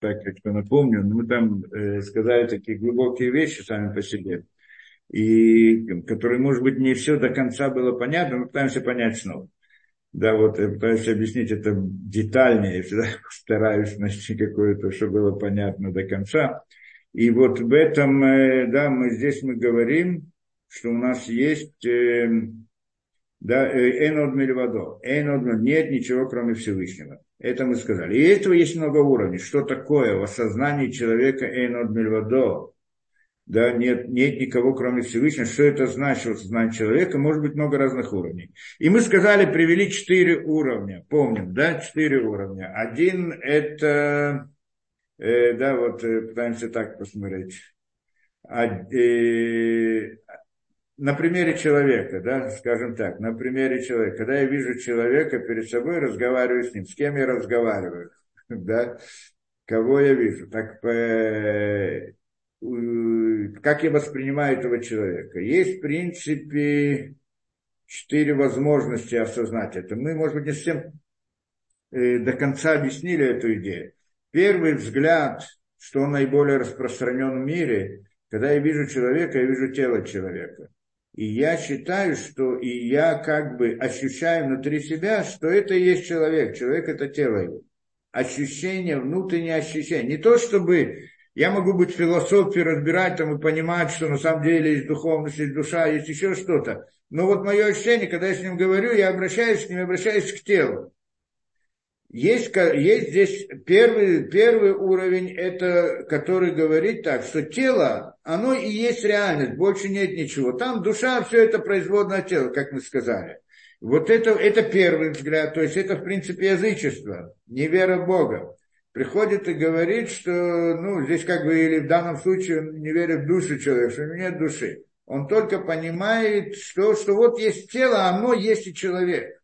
так как я напомню, мы там э, сказали такие глубокие вещи сами по себе, и которые, может быть, не все до конца было понятно, но пытаемся понять снова. Да, вот я пытаюсь объяснить это детальнее, я всегда стараюсь найти какое-то, что было понятно до конца. И вот в этом, э, да, мы здесь мы говорим, что у нас есть, э, да, энод мельвадо, энод, нет ничего, кроме Всевышнего. Это мы сказали. И этого есть много уровней. Что такое в осознании человека Эйнод Мельвадо? Да, нет, нет никого, кроме Всевышнего. Что это значит в осознании человека? Может быть, много разных уровней. И мы сказали, привели четыре уровня. Помним, да, четыре уровня. Один это, э, да, вот э, пытаемся так посмотреть. А, э, на примере человека, да, скажем так, на примере человека, когда я вижу человека перед собой, разговариваю с ним, с кем я разговариваю, да, кого я вижу, так э, как я воспринимаю этого человека. Есть, в принципе, четыре возможности осознать это. Мы, может быть, не совсем э, до конца объяснили эту идею. Первый взгляд, что он наиболее распространен в мире, когда я вижу человека, я вижу тело человека. И я считаю, что и я как бы ощущаю внутри себя, что это и есть человек. Человек это тело его. Ощущение, внутреннее ощущение. Не то, чтобы я могу быть философией, разбирать там и понимать, что на самом деле есть духовность, есть душа, есть еще что-то. Но вот мое ощущение, когда я с ним говорю, я обращаюсь к ним, обращаюсь к телу. Есть, есть здесь первый, первый уровень, это, который говорит так, что тело, оно и есть реальность, больше нет ничего. Там душа, все это производное тело, как мы сказали. Вот это, это первый взгляд, то есть это, в принципе, язычество, невера в Бога. Приходит и говорит, что, ну, здесь как бы, или в данном случае не верит в душу человека, что нет души. Он только понимает, что, что вот есть тело, а оно есть и человек.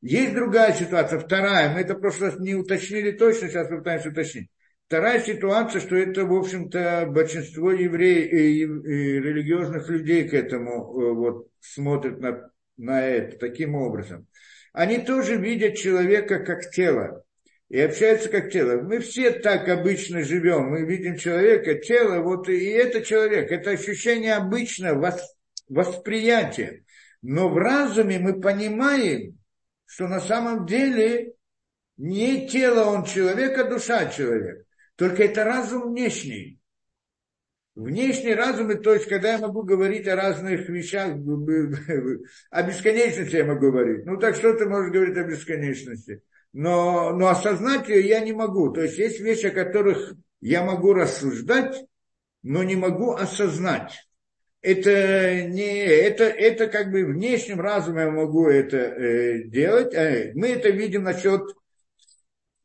Есть другая ситуация, вторая, мы это раз не уточнили точно, сейчас попытаемся уточнить. Вторая ситуация, что это, в общем-то, большинство евреев и, и религиозных людей к этому э, вот, смотрят на, на это таким образом. Они тоже видят человека как тело и общаются как тело. Мы все так обычно живем, мы видим человека, тело, вот и это человек, это ощущение обычно, восприятие. Но в разуме мы понимаем, что на самом деле не тело он человек, а душа человек. Только это разум внешний. Внешний разум, то есть, когда я могу говорить о разных вещах, о бесконечности я могу говорить. Ну, так что ты можешь говорить о бесконечности? Но, но осознать ее я не могу. То есть, есть вещи, о которых я могу рассуждать, но не могу осознать это не это, это как бы внешним разумом я могу это э, делать. Э, мы это видим насчет,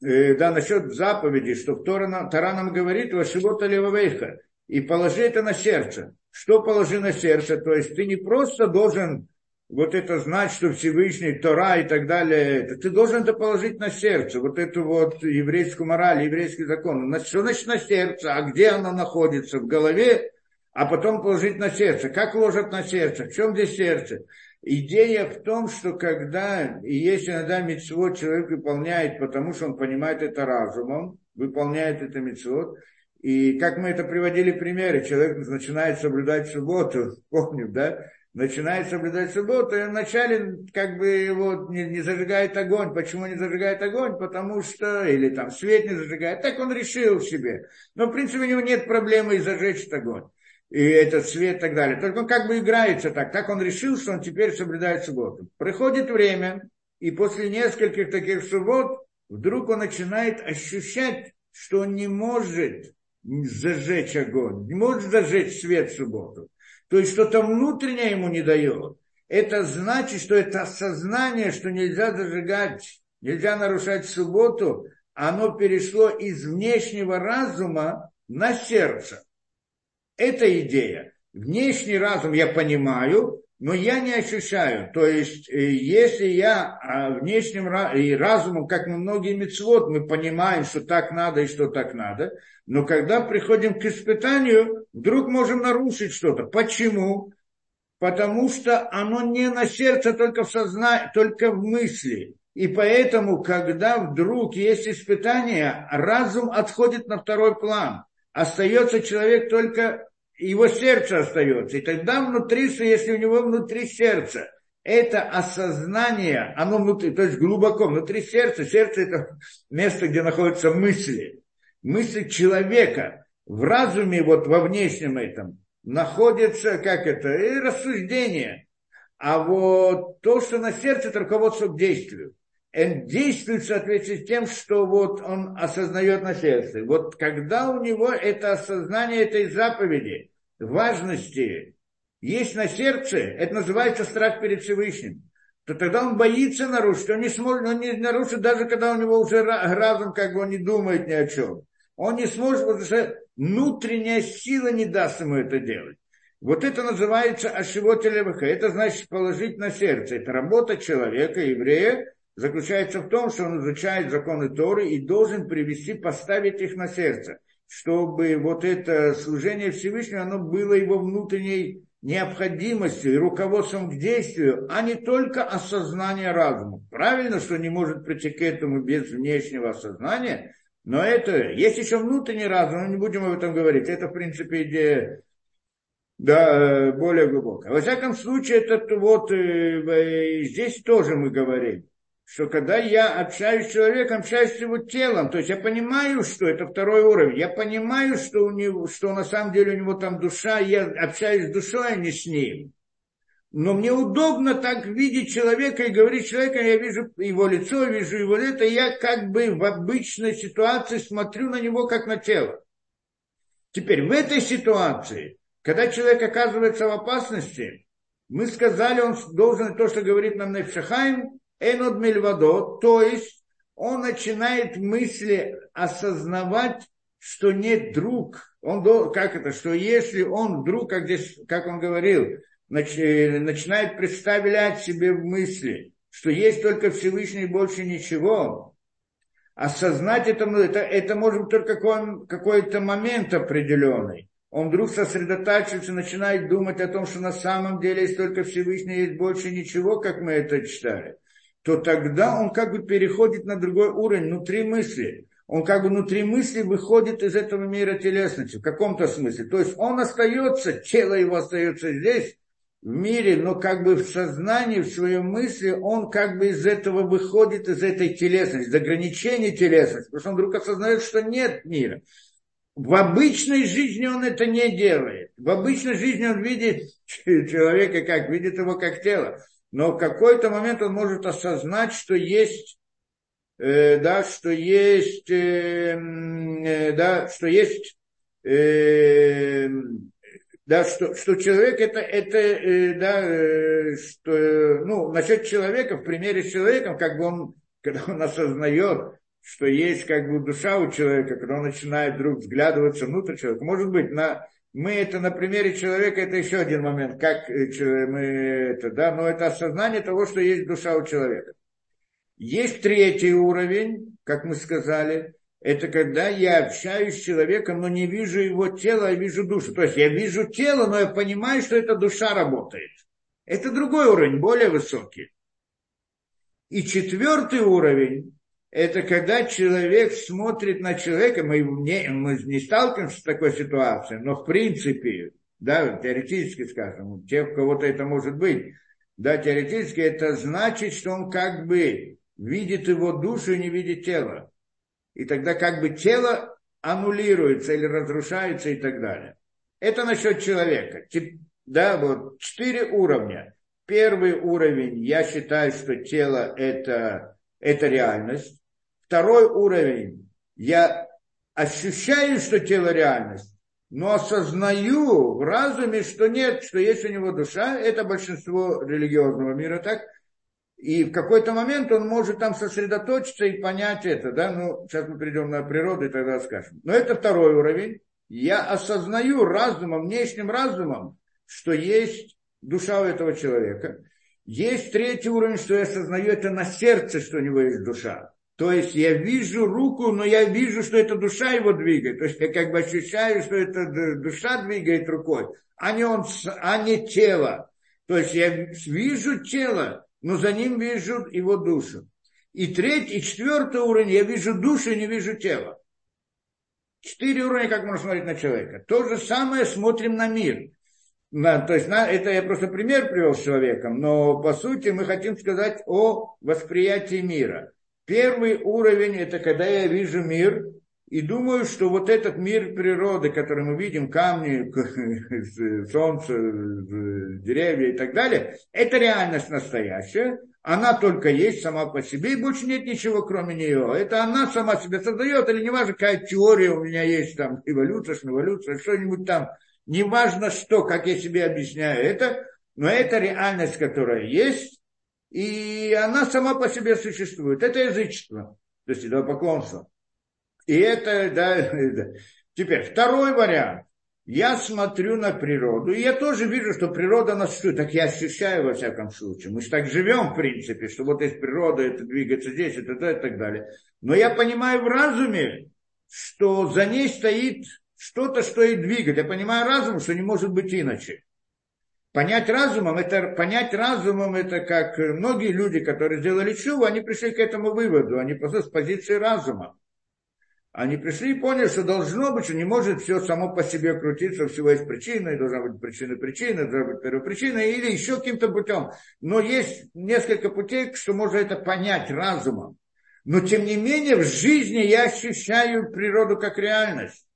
э, да, насчет заповеди, что Тора нам, Тора нам говорит, Вашивота Левавейха, и положи это на сердце. Что положи на сердце? То есть ты не просто должен вот это знать, что Всевышний, Тора и так далее, ты должен это положить на сердце, вот эту вот еврейскую мораль, еврейский закон. Что значит на сердце? А где оно находится? В голове а потом положить на сердце. Как ложат на сердце? В чем здесь сердце? Идея в том, что когда, и если иногда митцвот человек выполняет, потому что он понимает это разумом, выполняет это митцвот, и как мы это приводили примеры, человек начинает соблюдать субботу, помню, да, начинает соблюдать субботу, и вначале как бы его не, не зажигает огонь. Почему не зажигает огонь? Потому что, или там свет не зажигает. Так он решил себе. Но в принципе у него нет проблемы зажечь этот огонь и этот свет и так далее. Только он как бы играется так. Так он решил, что он теперь соблюдает субботу. Приходит время, и после нескольких таких суббот вдруг он начинает ощущать, что он не может зажечь огонь, не может зажечь свет в субботу. То есть что-то внутреннее ему не дает. Это значит, что это осознание, что нельзя зажигать, нельзя нарушать субботу, оно перешло из внешнего разума на сердце. Это идея. Внешний разум я понимаю, но я не ощущаю. То есть, э, если я а, внешним разумом, как мы многие мецвод, мы понимаем, что так надо и что так надо, но когда приходим к испытанию, вдруг можем нарушить что-то. Почему? Потому что оно не на сердце, только в сознании, только в мысли. И поэтому, когда вдруг есть испытание, разум отходит на второй план. Остается человек только, его сердце остается. И тогда внутри, если у него внутри сердца, это осознание, оно внутри, то есть глубоко, внутри сердца. Сердце это место, где находятся мысли. Мысли человека в разуме, вот во внешнем этом, находится, как это, и рассуждение. А вот то, что на сердце, это руководство к действию. Он действует в соответствии с тем, что вот он осознает на сердце. Вот когда у него это осознание этой заповеди, важности, есть на сердце, это называется страх перед Всевышним, то тогда он боится нарушить, он не сможет, он не нарушит, даже когда у него уже разум, как бы он не думает ни о чем. Он не сможет, потому что внутренняя сила не даст ему это делать. Вот это называется ашивотелеваха. Это значит положить на сердце. Это работа человека, еврея, заключается в том, что он изучает законы Торы и должен привести, поставить их на сердце, чтобы вот это служение Всевышнего, оно было его внутренней необходимостью и руководством к действию, а не только осознание разума. Правильно, что не может прийти к этому без внешнего осознания, но это, есть еще внутренний разум, но не будем об этом говорить. Это, в принципе, идея да, более глубокая. Во всяком случае, это вот э, здесь тоже мы говорим, что когда я общаюсь с человеком, общаюсь с его телом, то есть я понимаю, что это второй уровень, я понимаю, что, у него, что на самом деле у него там душа, я общаюсь с душой, а не с ним. Но мне удобно так видеть человека и говорить человека, я вижу его лицо, вижу его это, я как бы в обычной ситуации смотрю на него как на тело. Теперь в этой ситуации, когда человек оказывается в опасности, мы сказали, он должен то, что говорит нам Нефшахайм, Энод Мельвадо, то есть он начинает мысли осознавать, что нет друг. Он, как это, что если он вдруг, как, здесь, как он говорил, начинает представлять себе в мысли, что есть только Всевышний и больше ничего, осознать это, ну, это, это может только какой, какой-то момент определенный. Он вдруг сосредотачивается, начинает думать о том, что на самом деле есть только Всевышний, есть больше ничего, как мы это читали, то тогда он как бы переходит на другой уровень внутри мысли. Он как бы внутри мысли выходит из этого мира телесности в каком-то смысле. То есть он остается, тело его остается здесь, в мире, но как бы в сознании, в своей мысли, он как бы из этого выходит, из этой телесности, из ограничений телесности, потому что он вдруг осознает, что нет мира. В обычной жизни он это не делает. В обычной жизни он видит человека как? Видит его как тело. Но в какой-то момент он может осознать, что есть, э, да, что есть, э, э, да, что есть э, да, что, что человек это, это э, да, э, что, ну, насчет человека, в примере с человеком, как бы он, когда он осознает, что есть как бы душа у человека, когда он начинает вдруг взглядываться внутрь человека, может быть, на, мы это на примере человека, это еще один момент, как э, мы это, да, но это осознание того, что есть душа у человека. Есть третий уровень, как мы сказали, это когда я общаюсь с человеком, но не вижу его тело, а вижу душу. То есть я вижу тело, но я понимаю, что эта душа работает. Это другой уровень, более высокий. И четвертый уровень, это когда человек смотрит на человека, мы не, мы не сталкиваемся с такой ситуацией, но в принципе, да, теоретически скажем, у тех, у кого-то это может быть, да, теоретически это значит, что он как бы видит его душу и не видит тело и тогда как бы тело аннулируется или разрушается и так далее. Это насчет человека. Да, вот четыре уровня. Первый уровень, я считаю, что тело это, это реальность. Второй уровень, я ощущаю, что тело реальность, но осознаю в разуме, что нет, что есть у него душа. Это большинство религиозного мира так – и в какой-то момент он может там сосредоточиться и понять это, да, ну, сейчас мы придем на природу и тогда скажем. Но это второй уровень. Я осознаю разумом, внешним разумом, что есть душа у этого человека. Есть третий уровень, что я осознаю это на сердце, что у него есть душа. То есть я вижу руку, но я вижу, что это душа его двигает. То есть я как бы ощущаю, что это душа двигает рукой, а не, он, а не тело. То есть я вижу тело, но за ним вижу его душу. И третий, и четвертый уровень, я вижу душу не вижу тело. Четыре уровня, как можно смотреть на человека. То же самое смотрим на мир. На, то есть на, это я просто пример привел с человеком, но по сути мы хотим сказать о восприятии мира. Первый уровень это когда я вижу мир и думаю, что вот этот мир природы, который мы видим, камни, солнце, деревья и так далее, это реальность настоящая. Она только есть сама по себе, и больше нет ничего, кроме нее. Это она сама себя создает, или не важно, какая теория у меня есть, там, эволюция, эволюция, что-нибудь там, не важно что, как я себе объясняю это, но это реальность, которая есть, и она сама по себе существует. Это язычество, то есть идолопоклонство. И это, да, да. Теперь, второй вариант. Я смотрю на природу, и я тоже вижу, что природа нас существует. Так я ощущаю во всяком случае. Мы же так живем, в принципе, что вот есть природа, это двигается здесь, это то, и так далее. Но я понимаю в разуме, что за ней стоит что-то, что и двигает. Я понимаю разумом, что не может быть иначе. Понять разумом, это, понять разумом, это как многие люди, которые сделали чуву, они пришли к этому выводу, они просто с позиции разума. Они пришли и поняли, что должно быть, что не может все само по себе крутиться, всего есть причина, и должна быть причина причина, должна быть первопричина, или еще каким-то путем. Но есть несколько путей, что можно это понять разумом. Но тем не менее в жизни я ощущаю природу как реальность.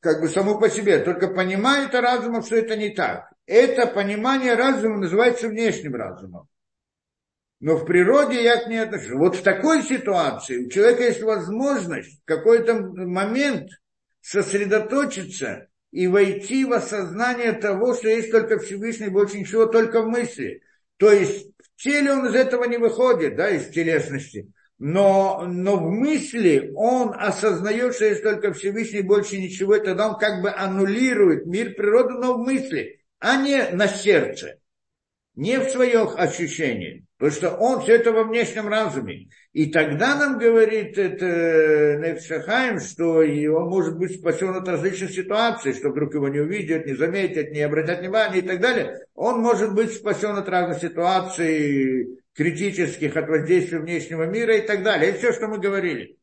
Как бы саму по себе. Только понимаю это разумом, что это не так это понимание разума называется внешним разумом. Но в природе я к ней отношусь. Вот в такой ситуации у человека есть возможность в какой-то момент сосредоточиться и войти в осознание того, что есть только Всевышний, больше ничего, только в мысли. То есть в теле он из этого не выходит, да, из телесности. Но, но в мысли он осознает, что есть только Всевышний, больше ничего, и тогда он как бы аннулирует мир природы, но в мысли а не на сердце, не в своих ощущениях, потому что он все это во внешнем разуме. И тогда нам говорит это Невшахаем, что он может быть спасен от различных ситуаций, что вдруг его не увидят, не заметят, не обратят внимания и так далее. Он может быть спасен от разных ситуаций критических, от воздействия внешнего мира и так далее. Это все, что мы говорили.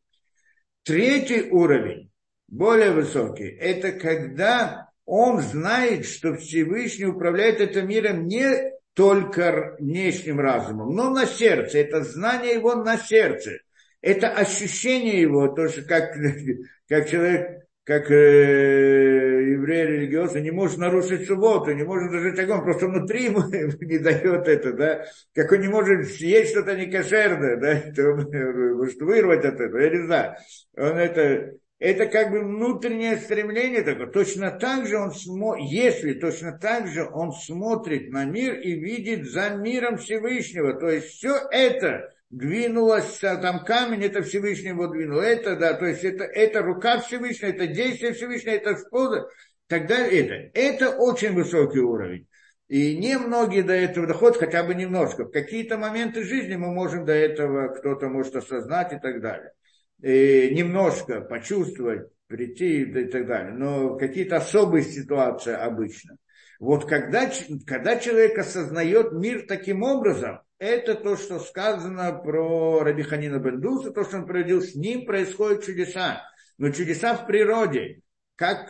Третий уровень, более высокий, это когда он знает, что Всевышний управляет этим миром не только внешним разумом, но на сердце. Это знание его на сердце. Это ощущение его, то, что как, как человек, как э, еврей религиозный, не может нарушить субботу, не может зажечь огонь, просто внутри ему не дает это, да, как он не может съесть что-то некошерное, да, то он может вырвать от этого, я не знаю. Он это, это как бы внутреннее стремление такое. Точно так же он смотрит, если точно так же он смотрит на мир и видит за миром Всевышнего. То есть все это двинулось, а там камень, это Всевышний его двинул. Это, да, то есть это, это рука Всевышнего, это действие Всевышнего, это способ. Тогда это. Это очень высокий уровень. И немногие до этого доходят, хотя бы немножко. В какие-то моменты жизни мы можем до этого, кто-то может осознать и так далее э, немножко почувствовать, прийти и так далее. Но какие-то особые ситуации обычно. Вот когда, когда человек осознает мир таким образом, это то, что сказано про Рабиханина Бендуса, то, что он проводил с ним, происходят чудеса. Но чудеса в природе, как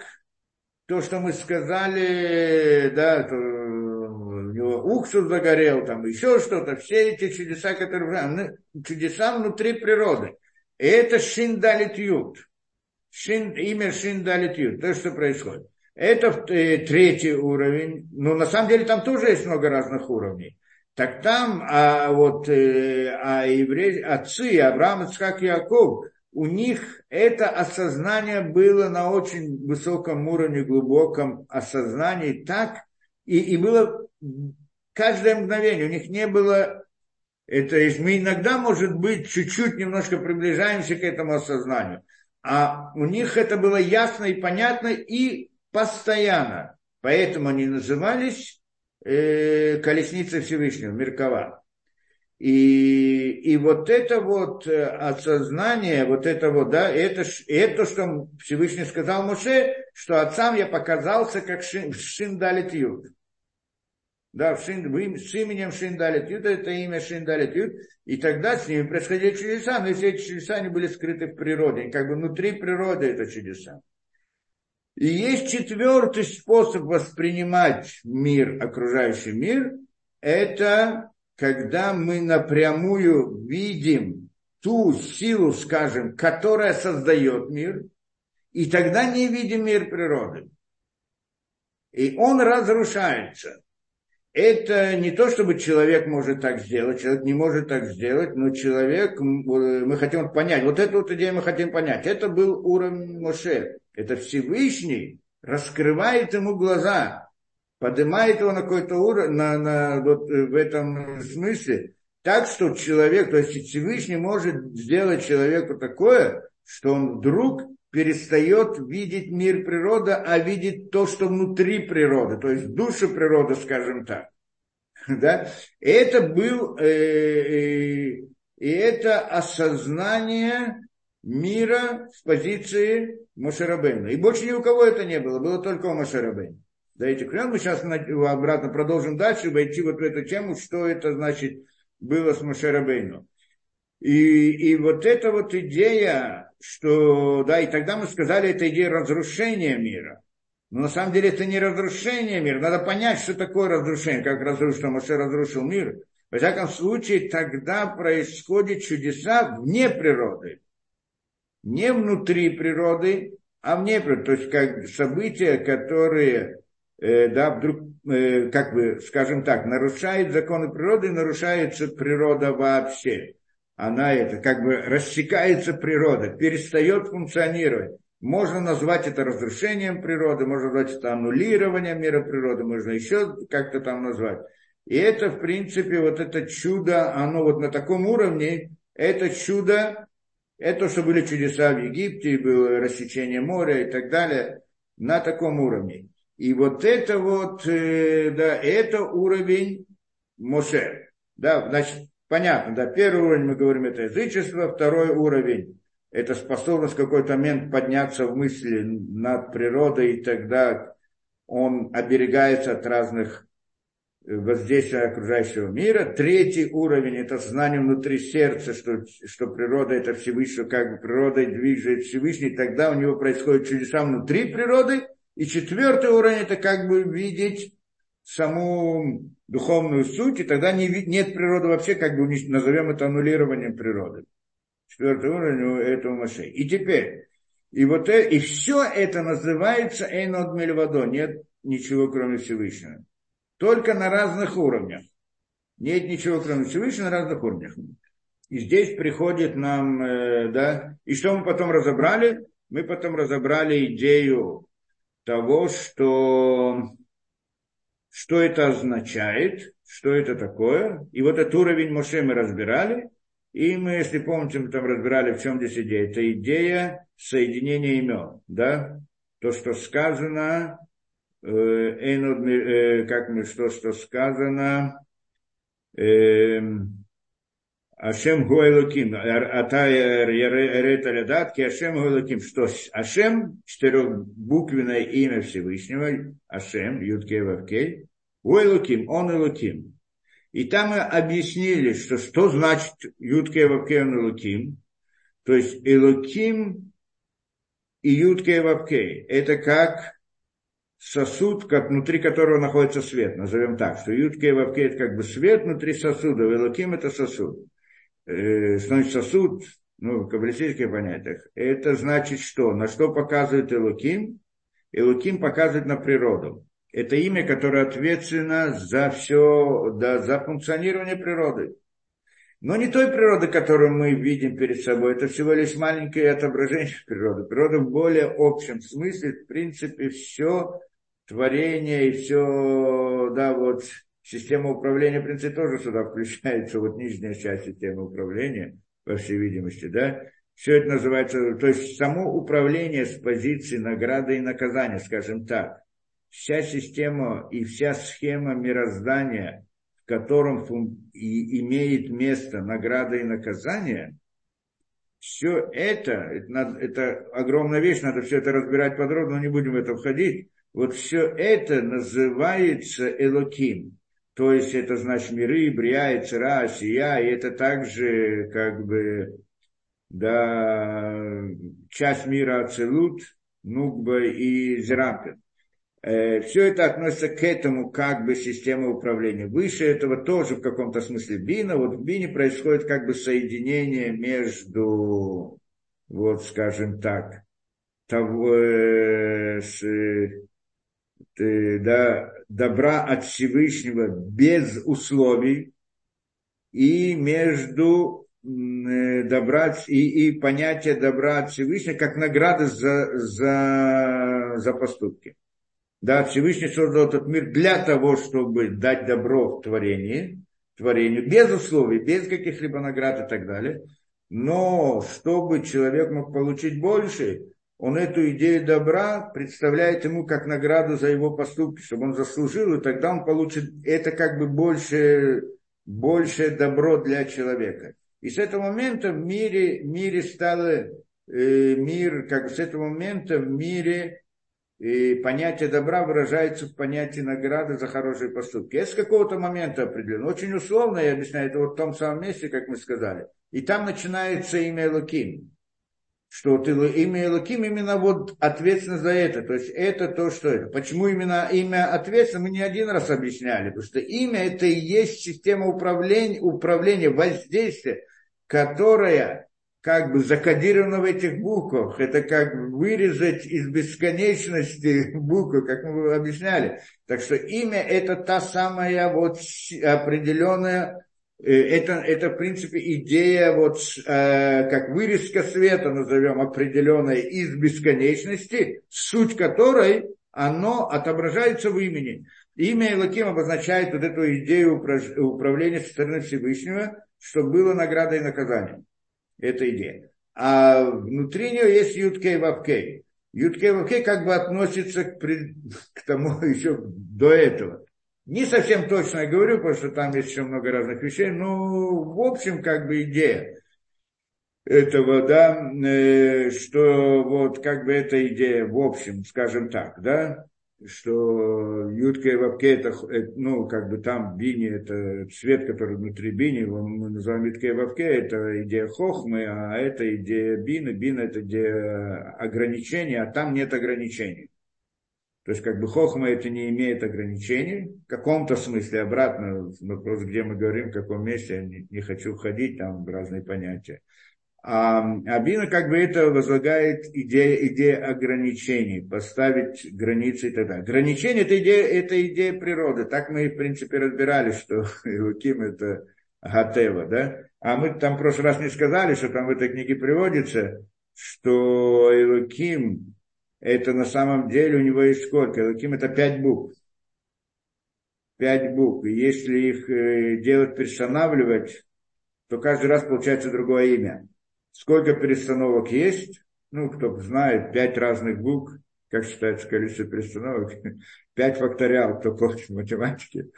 то, что мы сказали, да, то у него уксус загорел, там еще что-то, все эти чудеса, которые чудеса внутри природы. Это Шиндалит Ют. Шин, имя Шиндалит Ют. То, что происходит. Это э, третий уровень. Но на самом деле там тоже есть много разных уровней. Так там, а вот э, а евреи, отцы Авраам, Ицхак и Яков, у них это осознание было на очень высоком уровне, глубоком осознании так, и, и было каждое мгновение, у них не было это есть, мы иногда, может быть, чуть-чуть немножко приближаемся к этому осознанию. А у них это было ясно и понятно и постоянно. Поэтому они назывались э, колесница Всевышнего, Меркова. И, и вот это вот э, осознание, вот это вот, да, это, это что Всевышний сказал Моше, что отцам я показался как шин, шин далит юд. Да, с именем Шиндалит Ют, это имя Шиндалит Ют, и тогда с ними происходили чудеса, но если эти чудеса они были скрыты в природе, как бы внутри природы это чудеса. И есть четвертый способ воспринимать мир, окружающий мир, это когда мы напрямую видим ту силу, скажем, которая создает мир, и тогда не видим мир природы. И он разрушается это не то, чтобы человек может так сделать, человек не может так сделать, но человек, мы хотим понять, вот эту вот идею мы хотим понять. Это был уровень Моше. Это Всевышний раскрывает ему глаза, поднимает его на какой-то уровень, на, на, вот в этом смысле, так, что человек, то есть Всевышний может сделать человеку такое, что он вдруг перестает видеть мир природы, а видит то, что внутри природы, то есть душу природы, скажем так. Да? Это был, э, э, и это осознание мира с позиции Мошерабейна. И больше ни у кого это не было, было только у Мошерабейна. Даете клен, мы сейчас обратно продолжим дальше, войти вот в эту тему, что это значит было с Мошерабейну. И, и вот эта вот идея, что, да, и тогда мы сказали, это идея разрушения мира. Но на самом деле это не разрушение мира. Надо понять, что такое разрушение, как разрушил, Моше разрушил мир. Во всяком случае, тогда происходят чудеса вне природы. Не внутри природы, а вне природы. То есть как события, которые э, да, вдруг, э, как бы, скажем так, нарушают законы природы, нарушается природа вообще она это как бы рассекается природа, перестает функционировать. Можно назвать это разрушением природы, можно назвать это аннулированием мира природы, можно еще как-то там назвать. И это, в принципе, вот это чудо, оно вот на таком уровне, это чудо, это что были чудеса в Египте, было рассечение моря и так далее, на таком уровне. И вот это вот, э, да, это уровень Моше. Да, значит, Понятно, да, первый уровень, мы говорим, это язычество, второй уровень – это способность в какой-то момент подняться в мысли над природой, и тогда он оберегается от разных э, воздействия окружающего мира. Третий уровень – это знание внутри сердца, что, что природа – это Всевышний, как бы природой движет Всевышний, тогда у него происходят чудеса внутри природы. И четвертый уровень – это как бы видеть саму духовную суть, и тогда не, нет природы вообще, как бы назовем это аннулированием природы. Четвертый уровень этого Маше. И теперь, и вот это, и все это называется Эйнод Мельвадо. Нет ничего, кроме Всевышнего. Только на разных уровнях. Нет ничего, кроме Всевышнего, на разных уровнях. И здесь приходит нам, э, да, и что мы потом разобрали? Мы потом разобрали идею того, что что это означает, что это такое. И вот этот уровень Моше мы разбирали. И мы, если помните, мы там разбирали, в чем здесь идея. Это идея соединения имен. Да? То, что сказано, э, э, как мы, что, что сказано, э, Ашем Гуэлуким, Атая Рета Лядат, Ашем Гуэлуким, что Ашем, четырехбуквенное имя Всевышнего, Ашем, Юткей Вавкей, Гуэлуким, он Элуким. И там мы объяснили, что что значит Юткей Вавкей, он Элуким. То есть Элуким и Юткей Вавкей. Это как сосуд, как внутри которого находится свет, назовем так, что Юткей Вавкей это как бы свет внутри сосуда, Элуким это сосуд э, значит сосуд, ну, в каббалистических понятиях, это значит что? На что показывает Элуким? Элуким показывает на природу. Это имя, которое ответственно за все, да, за функционирование природы. Но не той природы, которую мы видим перед собой, это всего лишь маленькое отображение природы. Природа в более общем смысле, в принципе, все творение и все, да, вот Система управления, в принципе, тоже сюда включается, вот нижняя часть системы управления, по всей видимости, да. Все это называется, то есть само управление с позиции награды и наказания, скажем так. Вся система и вся схема мироздания, в котором и имеет место награда и наказание, все это, это, это огромная вещь, надо все это разбирать подробно, но не будем в это входить. Вот все это называется Элоким. То есть это значит миры, Брия, и Цера, Сия, и это также как бы да, часть мира Ацелут, Нугба и Зерампин. Э, все это относится к этому как бы системе управления. Выше этого тоже в каком-то смысле бина. Вот в бине происходит как бы соединение между, вот скажем так, того, э, с, э, да, добра от Всевышнего без условий и между э, добра и, и понятие добра от Всевышнего как награда за, за, за поступки. Да, Всевышний создал этот мир для того, чтобы дать добро в творении, творению, без условий, без каких-либо наград и так далее. Но чтобы человек мог получить больше, он эту идею добра представляет ему как награду за его поступки, чтобы он заслужил, и тогда он получит это как бы больше, больше добро для человека. И с этого момента в мире, мире стало, э, мир, как с этого момента в мире и понятие добра выражается в понятии награды за хорошие поступки. Это с какого-то момента определенно. Очень условно, я объясняю, это вот в том самом месте, как мы сказали. И там начинается имя Элоким. Что вот имя Элоким именно вот ответственно за это. То есть это то, что это. Почему именно имя ответственно, мы не один раз объясняли. Потому что имя это и есть система управления, управления воздействия, которая как бы закодировано в этих буквах. Это как вырезать из бесконечности буквы, как мы объясняли. Так что имя это та самая вот определенная, это, это в принципе идея вот э, как вырезка света, назовем определенная из бесконечности, суть которой оно отображается в имени. Имя Элаким обозначает вот эту идею управления со стороны Всевышнего, чтобы было наградой и наказанием. Это идея. А внутри нее есть Юткей Вавкей. Юткей Вавкей как бы относится к, к тому еще до этого. Не совсем точно я говорю, потому что там есть еще много разных вещей, но в общем как бы идея этого, да, э, что вот как бы эта идея в общем, скажем так, да, что Ютка и Вапке это, ну, как бы там бини, это цвет, который внутри бини, мы называем Ютка и Вапке, это идея хохмы, а это идея бины, бина это идея ограничения, а там нет ограничений. То есть, как бы хохма это не имеет ограничений, в каком-то смысле, обратно, вопрос, где мы говорим, в каком месте, я не, не хочу входить, там разные понятия. А Абина как бы это возлагает идея, идея ограничений, поставить границы и так далее. Ограничение это идея, это идея природы. Так мы, в принципе, разбирали, что Илуким это Гатева, да? А мы там в прошлый раз не сказали, что там в этой книге приводится, что Илуким это на самом деле у него есть сколько? Илуким это пять букв. Пять букв. И если их э, делать, перестанавливать, то каждый раз получается другое имя. Сколько перестановок есть? Ну, кто знает, пять разных букв. Как считается количество перестановок? Пять факториал, кто помнит в математике.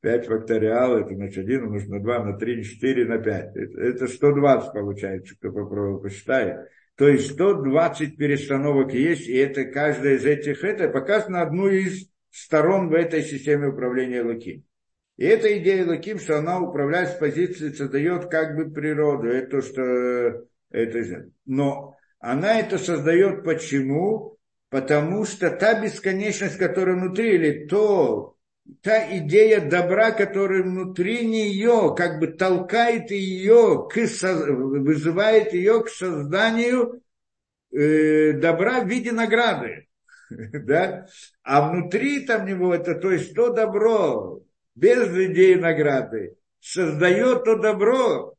Пять факториал, это значит один умножить на два, на три, на четыре, на пять. Это 120 получается, кто попробовал посчитает. То есть 120 перестановок есть, и это каждая из этих, это показано одну из сторон в этой системе управления Луким. И эта идея Луким, что она управляет с позиции, создает как бы природу. Это то, что это, но она это создает почему? Потому что та бесконечность, которая внутри, или то, та идея добра, которая внутри нее, как бы толкает ее, к, вызывает ее к созданию э, добра в виде награды. да? А внутри там него это, то есть то добро, без идеи награды, создает то добро,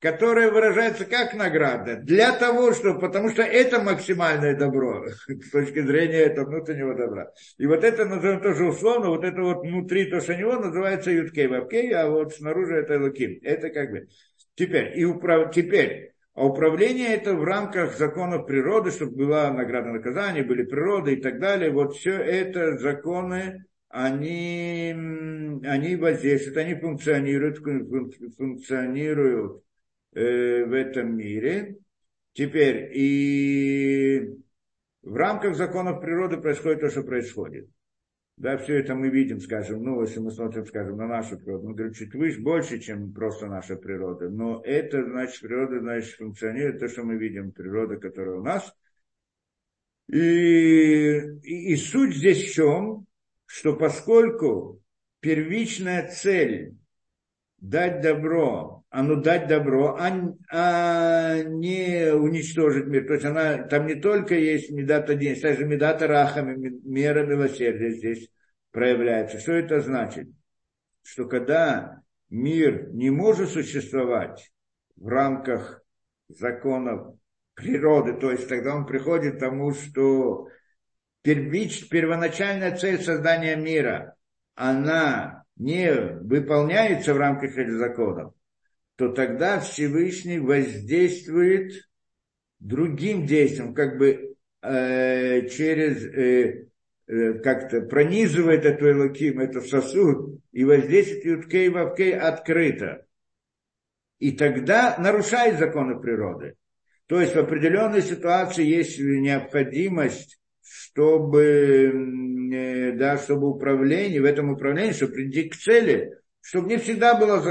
которая выражается как награда, для того, чтобы, потому что это максимальное добро с точки зрения этого внутреннего добра. И вот это назовем тоже условно, вот это вот внутри то, что него называется юткей вапкей, а вот снаружи это луким. Это как бы. Теперь, и управ... теперь, а управление это в рамках законов природы, чтобы была награда наказания, были природы и так далее. Вот все это законы, они, они воздействуют, они функционируют, функционируют Э, в этом мире. Теперь, и в рамках законов природы происходит то, что происходит. Да, все это мы видим, скажем, ну, если мы смотрим, скажем, на нашу природу, мы говорим, чуть выше, больше, чем просто наша природа. Но это, значит, природа, значит, функционирует, то, что мы видим, природа, которая у нас. И, и, и суть здесь в чем? Что поскольку первичная цель дать добро, а ну дать добро, а, а не уничтожить мир. То есть она, там не только есть медата день, также медата рахами, мера милосердия здесь проявляется. Что это значит? Что когда мир не может существовать в рамках законов природы, то есть тогда он приходит к тому, что первич, первоначальная цель создания мира, она не выполняется в рамках этих законов, то тогда Всевышний воздействует другим действием, как бы э, через э, э, как-то пронизывает эту Элоким, этот сосуд, и воздействует Юткей Вавкей открыто. И тогда нарушает законы природы. То есть в определенной ситуации есть необходимость, чтобы, э, да, чтобы управление, в этом управлении, чтобы прийти к цели, чтобы не всегда было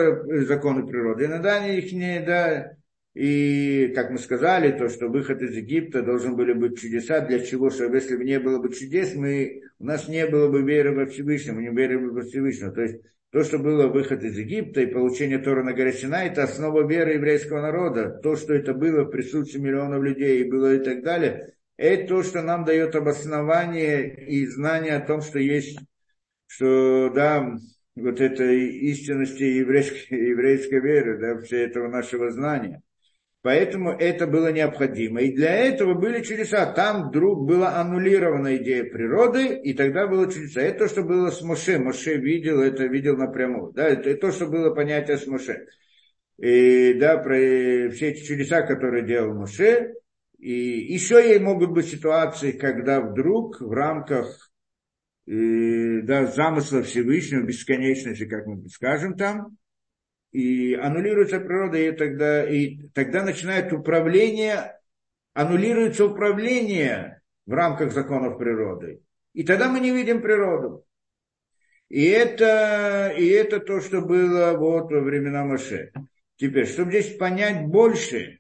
законы природы. Иногда они их не, да, и, как мы сказали, то, что выход из Египта должен были быть чудеса. Для чего? Чтобы если бы не было бы чудес, мы, у нас не было бы веры во Всевышнего, не верили бы во Всевышнего. То есть то, что было выход из Египта и получение Тора на горе Синай, это основа веры еврейского народа. То, что это было в присутствии миллионов людей и было и так далее, это то, что нам дает обоснование и знание о том, что есть, что, да, вот этой истинности еврейской, еврейской веры, да, все этого нашего знания. Поэтому это было необходимо. И для этого были чудеса. Там вдруг была аннулирована идея природы, и тогда было чудеса. Это то, что было с Моше. Моше видел это, видел напрямую. Да, это то, что было понятие с Моше. И да, про все эти чудеса, которые делал Моше. И еще ей могут быть ситуации, когда вдруг в рамках и, да, замысла Всевышнего, бесконечности, как мы скажем там, и аннулируется природа, и тогда, и тогда начинает управление, аннулируется управление в рамках законов природы. И тогда мы не видим природу. И это, и это то, что было вот во времена Моше. Теперь, чтобы здесь понять больше,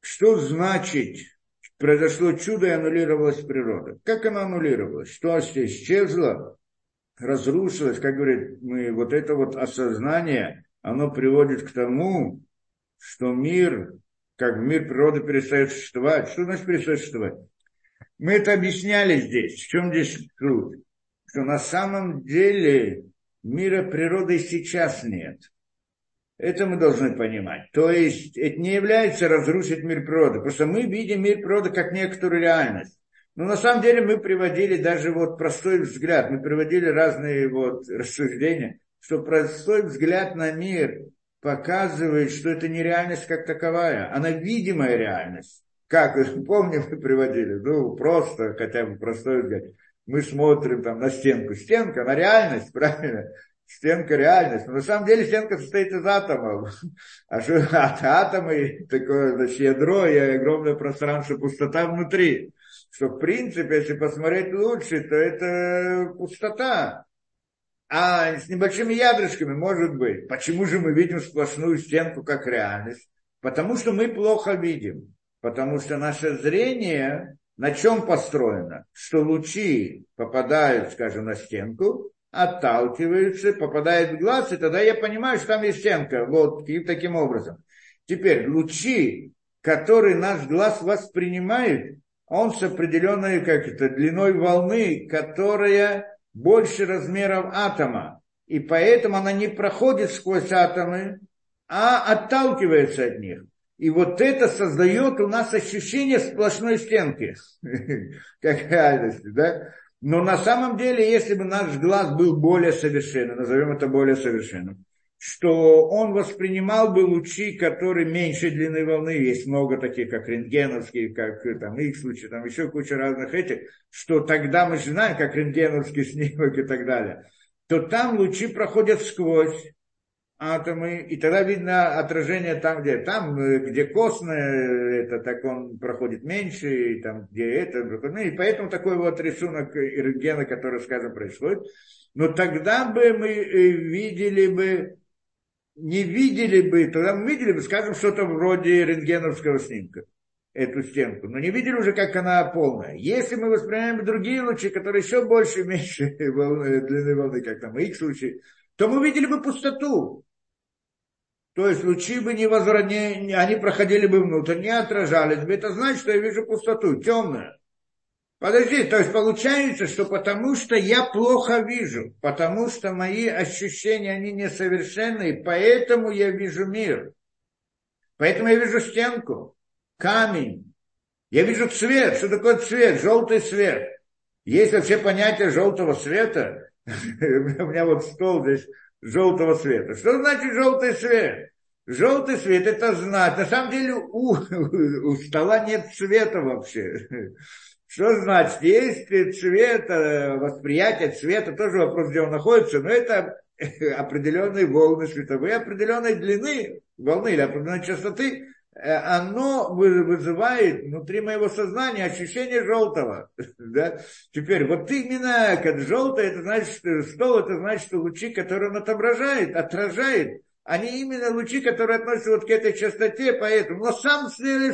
что значит произошло чудо и аннулировалась природа. Как она аннулировалась? Что исчезло, разрушилось, как говорит, мы вот это вот осознание – оно приводит к тому, что мир, как мир природы перестает существовать. Что значит перестает существовать? Мы это объясняли здесь. В чем здесь суть? Что на самом деле мира природы сейчас нет. Это мы должны понимать. То есть это не является разрушить мир природы. Просто мы видим мир природы как некоторую реальность. Но на самом деле мы приводили даже вот простой взгляд, мы приводили разные вот рассуждения что простой взгляд на мир показывает, что это не реальность как таковая, она видимая реальность. Как, помним, мы приводили, ну, просто, хотя бы простой взгляд. Мы смотрим там на стенку. Стенка, на реальность, правильно? Стенка реальность. Но на самом деле стенка состоит из атомов. А что от атомы такое, значит, ядро и огромное пространство, пустота внутри. Что в принципе, если посмотреть лучше, то это пустота а с небольшими ядрышками, может быть. Почему же мы видим сплошную стенку как реальность? Потому что мы плохо видим. Потому что наше зрение на чем построено? Что лучи попадают, скажем, на стенку, отталкиваются, попадают в глаз, и тогда я понимаю, что там есть стенка. Вот и таким образом. Теперь лучи, которые наш глаз воспринимает, он с определенной как это, длиной волны, которая больше размеров атома, и поэтому она не проходит сквозь атомы, а отталкивается от них. И вот это создает у нас ощущение сплошной стенки, как реальности, да? Но на самом деле, если бы наш глаз был более совершенным, назовем это более совершенным, что он воспринимал бы лучи, которые меньше длины волны, есть много таких, как рентгеновские, как там их случаи, там еще куча разных этих, что тогда мы же знаем, как рентгеновский снимок и так далее, то там лучи проходят сквозь, атомы, и тогда видно отражение там, где там, э, где костное, это так он проходит меньше, и там, где это, ну, и поэтому такой вот рисунок рентгена, который, скажем, происходит. Но тогда бы мы э, видели бы, не видели бы, тогда мы видели бы, скажем, что-то вроде рентгеновского снимка эту стенку, но не видели уже, как она полная. Если мы воспринимаем другие лучи, которые еще больше, меньше волны, длины волны, как там их случай, то мы видели бы пустоту. То есть лучи бы не возвращали, они проходили бы внутрь, не отражались бы. Это значит, что я вижу пустоту, темную. Подожди, то есть получается, что потому что я плохо вижу, потому что мои ощущения, они несовершенные, поэтому я вижу мир. Поэтому я вижу стенку, камень. Я вижу цвет. Что такое цвет? Желтый цвет. Есть вообще понятие желтого цвета. У меня вот стол здесь желтого цвета. Что значит желтый цвет? Желтый цвет это знать. На самом деле у, у стола нет цвета вообще. Что значит? Есть цвет, э, восприятие цвета, тоже вопрос, где он находится, но это определенные волны световые, определенной длины волны или определенной частоты, оно вызывает внутри моего сознания ощущение желтого. Да? Теперь, вот именно как желтое, это значит, стол, это значит, что лучи, которые он отображает, отражает, они именно лучи, которые относятся вот к этой частоте, поэтому. Но сам в столе,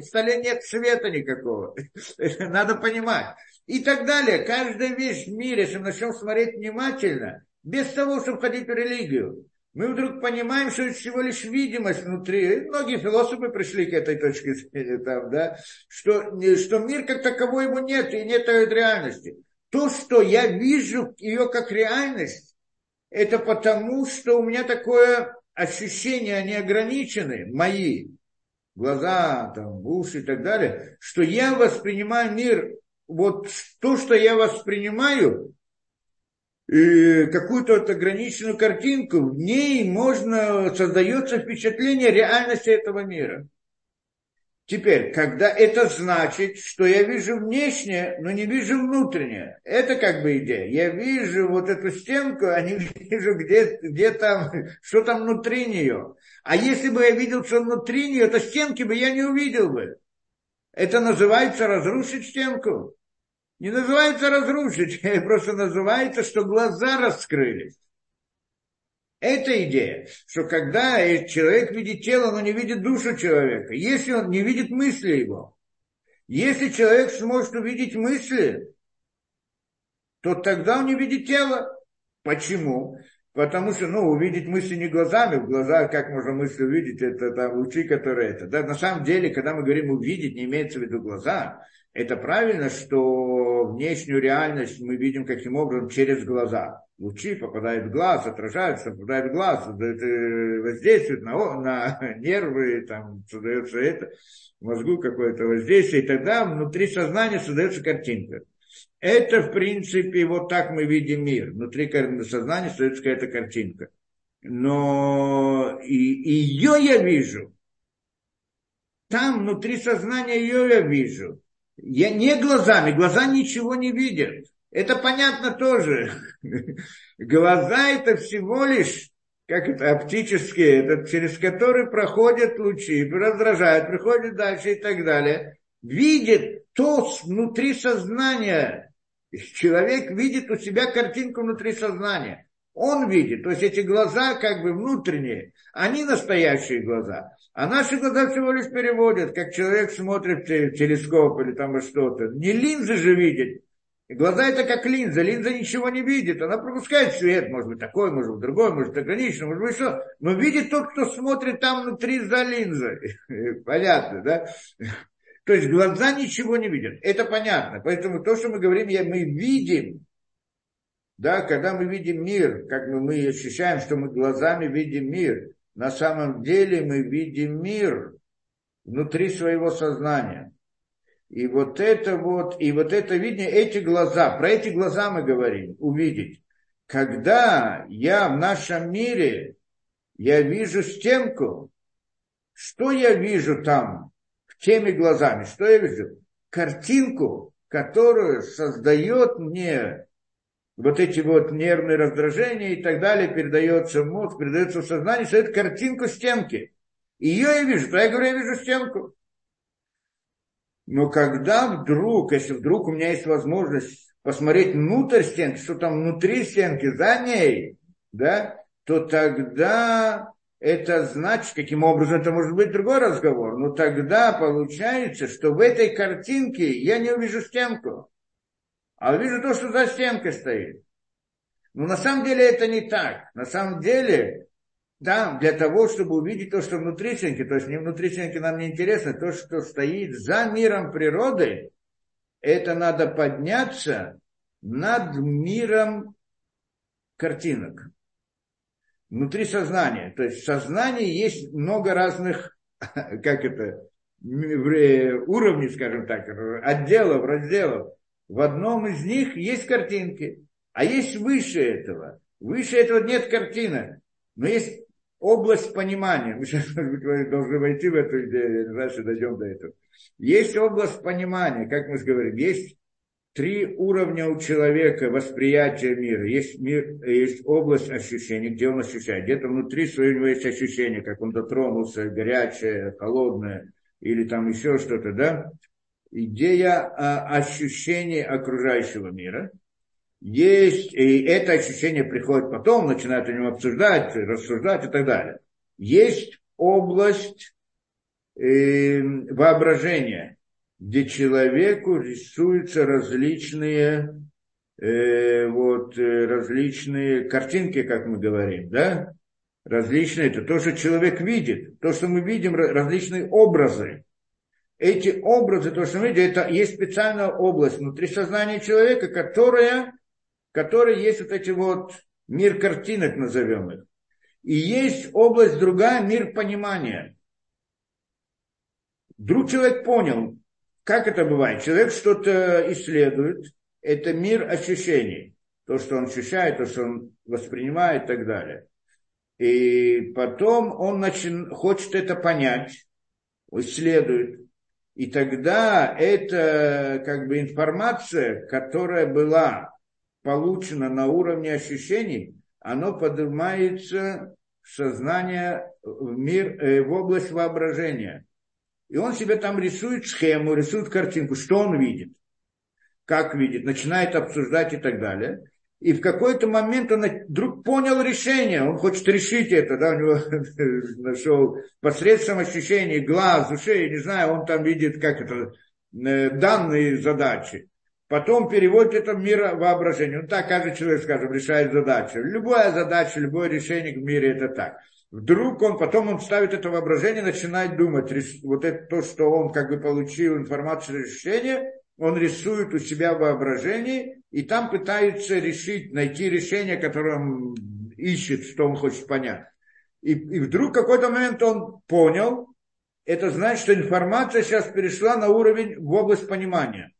в столе нет света никакого. Надо понимать. И так далее. Каждая вещь в мире, если мы начнем смотреть внимательно, без того, чтобы входить в религию, мы вдруг понимаем, что это всего лишь видимость внутри. многие философы пришли к этой точке зрения, там, да, что, что мир как таковой его нет, и нет реальности. То, что я вижу ее как реальность, это потому, что у меня такое ощущение, они ограничены, мои глаза, там, уши и так далее, что я воспринимаю мир, вот то, что я воспринимаю, и какую-то вот ограниченную картинку, в ней можно, создается впечатление реальности этого мира. Теперь, когда это значит, что я вижу внешнее, но не вижу внутреннее. Это как бы идея. Я вижу вот эту стенку, а не вижу, где, где там, что там внутри нее. А если бы я видел, что внутри нее, то стенки бы я не увидел бы. Это называется разрушить стенку. Не называется разрушить, просто называется, что глаза раскрылись. Это идея, что когда человек видит тело, но не видит душу человека, если он не видит мысли его, если человек сможет увидеть мысли, то тогда он не видит тело. Почему? Потому что, ну, увидеть мысли не глазами, в глазах, как можно мысли увидеть, это там лучи, которые это. Да, на самом деле, когда мы говорим увидеть, не имеется в виду глаза, это правильно, что внешнюю реальность мы видим каким образом через глаза лучи попадают в глаз, отражаются, попадают в глаз, это воздействует на, на нервы, там создается это, мозгу какое-то воздействие, и тогда внутри сознания создается картинка. Это, в принципе, вот так мы видим мир. Внутри сознания создается какая-то картинка. Но и ее я вижу. Там, внутри сознания, ее я вижу. Я не глазами, глаза ничего не видят. Это понятно тоже. Глаза это всего лишь, как это, оптические, это, через которые проходят лучи, раздражают, приходят дальше и так далее. Видит то внутри сознания. Человек видит у себя картинку внутри сознания. Он видит, то есть эти глаза как бы внутренние, они настоящие глаза. А наши глаза всего лишь переводят, как человек смотрит в телескоп или там что-то. Не линзы же видит, глаза это как линза. Линза ничего не видит. Она пропускает свет. Может быть такой, может быть другой, может быть ограниченный, может быть что. Но видит тот, кто смотрит там внутри за линзой. Понятно, да? То есть глаза ничего не видят. Это понятно. Поэтому то, что мы говорим, мы видим, да, когда мы видим мир, как мы, мы ощущаем, что мы глазами видим мир, на самом деле мы видим мир внутри своего сознания. И вот это вот, и вот это видение, эти глаза, про эти глаза мы говорим, увидеть. Когда я в нашем мире, я вижу стенку, что я вижу там, теми глазами, что я вижу? Картинку, которую создает мне вот эти вот нервные раздражения и так далее передается в мозг, передается в сознание, создает картинку стенки. Ее я вижу, то я говорю, я вижу стенку. Но когда вдруг, если вдруг у меня есть возможность посмотреть внутрь стенки, что там внутри стенки, за ней, да, то тогда это значит, каким образом это может быть другой разговор, но тогда получается, что в этой картинке я не увижу стенку, а увижу то, что за стенкой стоит. Но на самом деле это не так. На самом деле, да, для того, чтобы увидеть то, что внутри стенки, то есть не внутри стенки нам не интересно, то, что стоит за миром природы, это надо подняться над миром картинок. Внутри сознания. То есть в сознании есть много разных, как это, уровней, скажем так, отделов, разделов. В одном из них есть картинки, а есть выше этого. Выше этого нет картинок, но есть область понимания. Мы сейчас должны войти в эту идею, дальше дойдем до этого. Есть область понимания, как мы говорим, есть три уровня у человека восприятия мира. Есть, мир, есть область ощущений, где он ощущает. Где-то внутри своего у него есть ощущение, как он дотронулся, горячее, холодное, или там еще что-то, да? Идея а, ощущения окружающего мира. Есть, и это ощущение приходит потом, начинают о нем обсуждать, рассуждать и так далее. Есть область э, воображения, где человеку рисуются различные, э, вот, э, различные картинки, как мы говорим, да? Различные, это то, что человек видит, то, что мы видим, различные образы. Эти образы, то, что мы видим, это есть специальная область внутри сознания человека, которая, которая есть вот эти вот мир картинок, назовем их. И есть область другая, мир понимания. Вдруг человек понял, как это бывает? Человек что-то исследует, это мир ощущений. То, что он ощущает, то, что он воспринимает и так далее. И потом он начи... хочет это понять, исследует. И тогда это как бы информация, которая была получена на уровне ощущений, оно поднимается в сознание, в мир, э, в область воображения. И он себе там рисует схему, рисует картинку, что он видит, как видит, начинает обсуждать и так далее. И в какой-то момент он вдруг понял решение, он хочет решить это, да, у него нашел посредством ощущений глаз, ушей, не знаю, он там видит, как это, э, данные задачи. Потом переводит это в мир воображения. Ну так каждый человек, скажем, решает задачу. Любая задача, любое решение в мире это так. Вдруг он, потом он ставит это воображение, начинает думать, вот это то, что он как бы получил информацию решения, он рисует у себя воображение, и там пытается решить, найти решение, которое он ищет, что он хочет понять. И, и вдруг в какой-то момент он понял, это значит, что информация сейчас перешла на уровень в область понимания.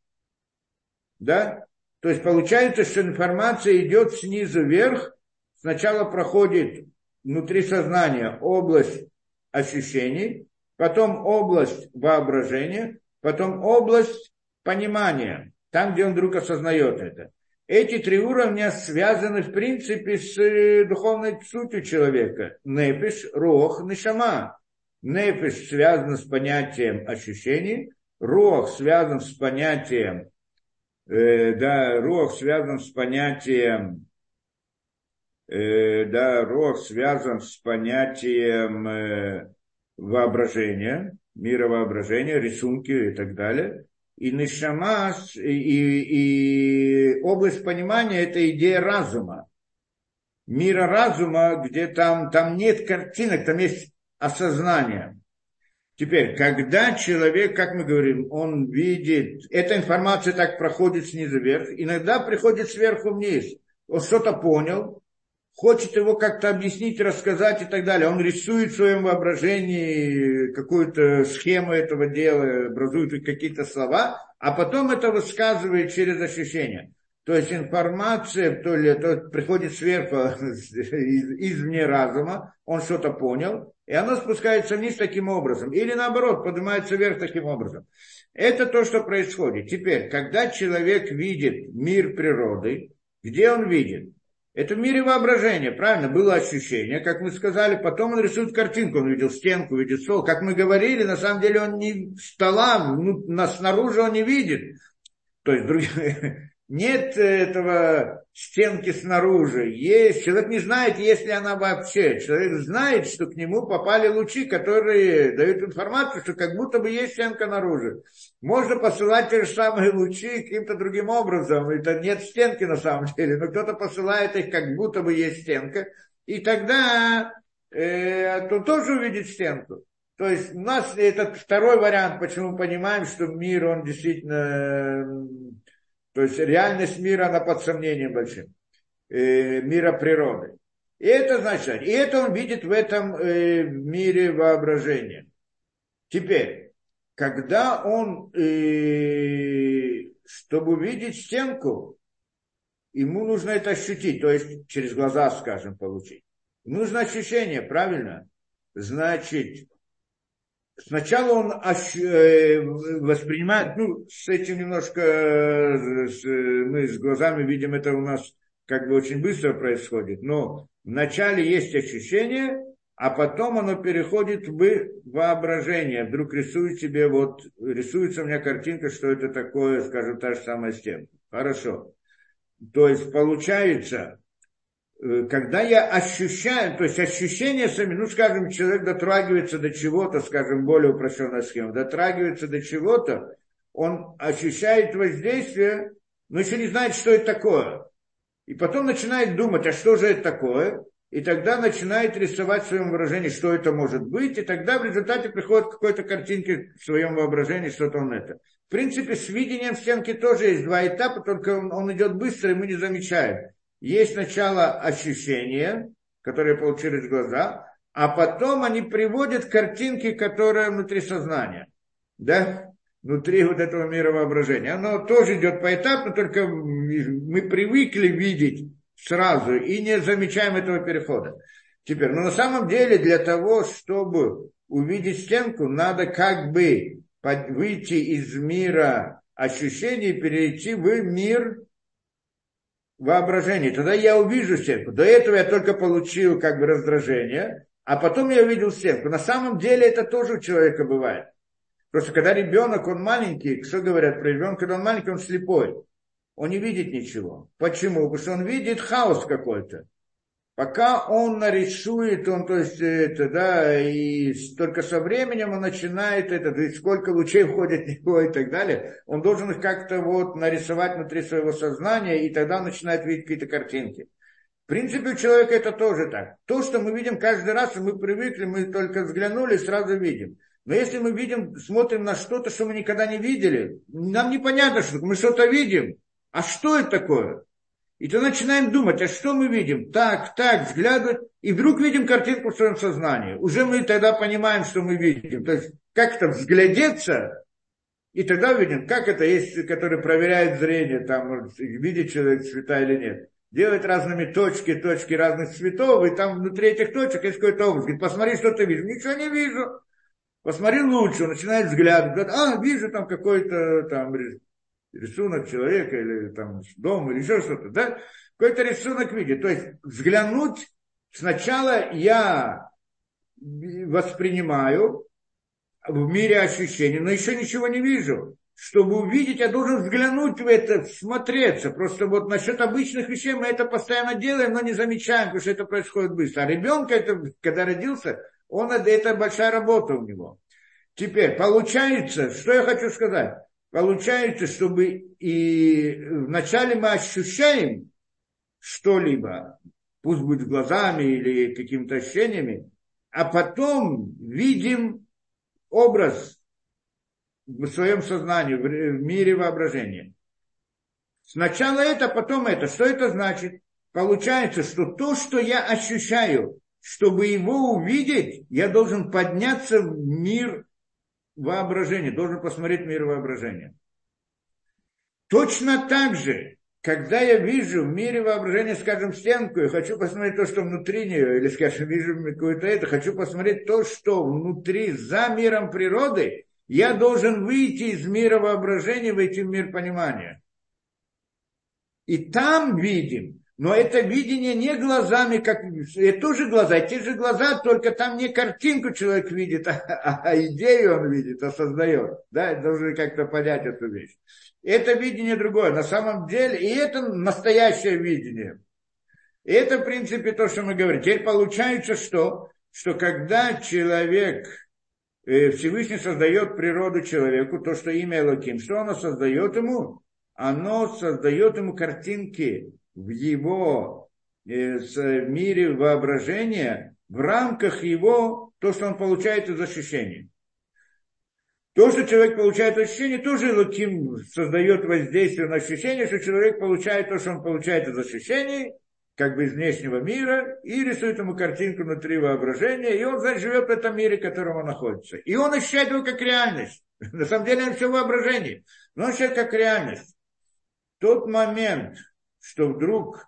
Да? То есть получается, что информация идет снизу вверх, сначала проходит внутри сознания область ощущений, потом область воображения, потом область понимания, там, где он вдруг осознает это. Эти три уровня связаны, в принципе, с э, духовной сутью человека. Нефиш, рох, нишама. Нефиш связан с понятием ощущений, рох связан с понятием, э, да, рох связан с понятием э, да, рог связан с понятием э, воображения, мира воображения, рисунки и так далее. И нишама, и, и, и область понимания – это идея разума. Мира разума, где там, там нет картинок, там есть осознание. Теперь, когда человек, как мы говорим, он видит, эта информация так проходит снизу вверх, иногда приходит сверху вниз. Он что-то понял, хочет его как-то объяснить, рассказать и так далее. Он рисует в своем воображении какую-то схему этого дела, образует какие-то слова, а потом это высказывает через ощущения. То есть информация то ли то приходит сверху, извне разума, он что-то понял, и оно спускается вниз таким образом. Или наоборот, поднимается вверх таким образом. Это то, что происходит. Теперь, когда человек видит мир природы, Где он видит? Это в мире воображения, правильно? Было ощущение, как мы сказали, потом он рисует картинку, он видел стенку, видит стол. Как мы говорили, на самом деле он не стола, ну, снаружи он не видит. То есть, другие, нет этого стенки снаружи. Есть, человек не знает, есть ли она вообще. Человек знает, что к нему попали лучи, которые дают информацию, что как будто бы есть стенка наружу. Можно посылать те же самые лучи каким-то другим образом. Это нет стенки на самом деле, но кто-то посылает их, как будто бы есть стенка. И тогда э, то тоже увидит стенку. То есть у нас это второй вариант, почему мы понимаем, что мир, он действительно то есть реальность мира, она под сомнением большим. Э, мира природы. И это значит, и это он видит в этом э, мире воображения. Теперь, когда он, э, чтобы увидеть стенку, ему нужно это ощутить, то есть через глаза, скажем, получить. Нужно ощущение, правильно? Значит, Сначала он э, воспринимает, ну, с этим немножко, э, с, мы с глазами видим, это у нас как бы очень быстро происходит, но вначале есть ощущение, а потом оно переходит в воображение. Вдруг рисует себе, вот, рисуется у меня картинка, что это такое, скажем, та же самая стенка. Хорошо. То есть получается, Э, когда я ощущаю, то есть ощущение сами, ну, скажем, человек дотрагивается до чего-то, скажем, более упрощенная схема, дотрагивается до чего-то, он ощущает воздействие, но еще не знает, что это такое. И потом начинает думать, а что же это такое? И тогда начинает рисовать в своем выражении, что это может быть, и тогда в результате приходит к какой-то картинке в своем воображении, что-то он это. В принципе, с видением стенки тоже есть два этапа, только он, он идет быстро, и мы не замечаем есть сначала ощущения, которые получились глаза, а потом они приводят картинки, которые внутри сознания. Да? Внутри вот этого мира воображения. Оно тоже идет поэтапно, только мы привыкли видеть сразу и не замечаем этого перехода. Теперь, но на самом деле для того, чтобы увидеть стенку, надо как бы выйти из мира ощущений и перейти в мир воображении, тогда я увижу стенку. До этого я только получил как бы раздражение, а потом я увидел стенку. На самом деле это тоже у человека бывает. Просто когда ребенок, он маленький, что говорят про ребенка, когда он маленький, он слепой. Он не видит ничего. Почему? Потому что он видит хаос какой-то. Пока он нарисует, он, то есть, это, да, и только со временем он начинает это, то есть, сколько лучей входит в него и так далее, он должен их как-то вот нарисовать внутри своего сознания, и тогда он начинает видеть какие-то картинки. В принципе, у человека это тоже так. То, что мы видим каждый раз, мы привыкли, мы только взглянули, сразу видим. Но если мы видим, смотрим на что-то, что мы никогда не видели, нам непонятно, что мы что-то видим. А что это такое? И то начинаем думать, а что мы видим? Так, так, взглядывать, и вдруг видим картинку в своем сознании. Уже мы тогда понимаем, что мы видим. То есть как-то взглядеться, и тогда видим, как это есть, который проверяет зрение, там, видит человек цвета или нет. Делает разными точки, точки разных цветов, и там внутри этих точек есть какой-то образ. Говорит, посмотри, что ты видишь. Ничего не вижу. Посмотри лучше, начинает взгляд, говорит, а, вижу там какой-то там рисунок человека или там дом или еще что-то, да? Какой-то рисунок видит. То есть взглянуть сначала я воспринимаю в мире ощущений, но еще ничего не вижу. Чтобы увидеть, я должен взглянуть в это, смотреться. Просто вот насчет обычных вещей мы это постоянно делаем, но не замечаем, потому что это происходит быстро. А ребенка, это, когда родился, он, это большая работа у него. Теперь, получается, что я хочу сказать? Получается, чтобы и вначале мы ощущаем что-либо, пусть будет глазами или какими-то ощущениями, а потом видим образ в своем сознании, в мире воображения. Сначала это, потом это. Что это значит? Получается, что то, что я ощущаю, чтобы его увидеть, я должен подняться в мир воображения, должен посмотреть мир воображения. Точно так же, когда я вижу в мире воображения, скажем, стенку, и хочу посмотреть то, что внутри нее, или, скажем, вижу какое-то это, хочу посмотреть то, что внутри, за миром природы, я должен выйти из мира воображения, войти в мир понимания. И там видим. Но это видение не глазами, как это тоже глаза, те же глаза, только там не картинку человек видит, а, а идею он видит, создает. Да, должны как-то понять эту вещь. Это видение другое. На самом деле, и это настоящее видение. И это, в принципе, то, что мы говорим. Теперь получается, что, что когда человек, э, Всевышний создает природу человеку, то, что имя Элоким, что оно создает ему? Оно создает ему картинки в его э, мире воображения, в рамках его, то, что он получает из ощущений. То, что человек получает ощущение, тоже Луким создает воздействие на ощущение, что человек получает то, что он получает из ощущений, как бы из внешнего мира, и рисует ему картинку внутри воображения, и он, значит, живет в этом мире, в котором он находится. И он ощущает его как реальность. На самом деле он все воображение, но он ощущает как реальность. Тот момент, что вдруг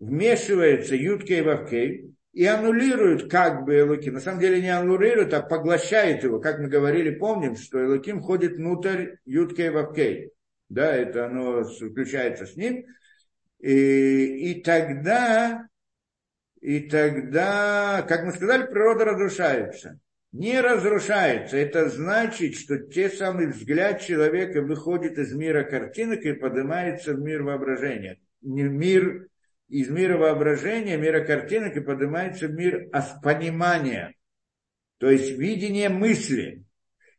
вмешивается Юткей Вавкей, и аннулируют как бы Элоким. На самом деле не аннулируют, а поглощает его. Как мы говорили, помним, что Элоким ходит внутрь Юткей Вапкей. Да, это оно включается с ним. И, и тогда, и тогда, как мы сказали, природа разрушается. Не разрушается. Это значит, что те самый взгляд человека выходит из мира картинок и поднимается в мир воображения. Мир из мира воображения, мира картинок и поднимается в мир понимания, то есть видение мысли.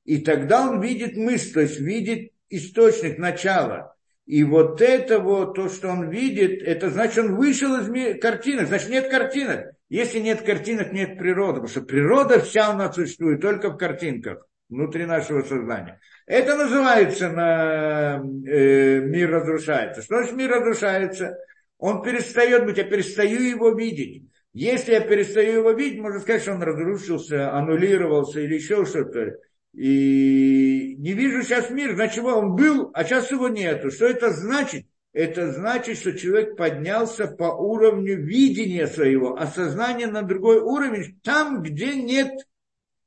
И тогда он видит мысль, то есть видит источник, начало. И вот это вот, то, что он видит, это значит, он вышел из мира картинок, значит, нет картинок. Если нет картинок, нет природы, потому что природа вся у нас существует только в картинках внутри нашего сознания. Это называется на, э, мир разрушается. Что значит мир разрушается? Он перестает быть, я перестаю его видеть. Если я перестаю его видеть, можно сказать, что он разрушился, аннулировался или еще что-то. И не вижу сейчас мир, значит, он был, а сейчас его нету. Что это значит? Это значит, что человек поднялся по уровню видения своего, осознания на другой уровень, там, где нет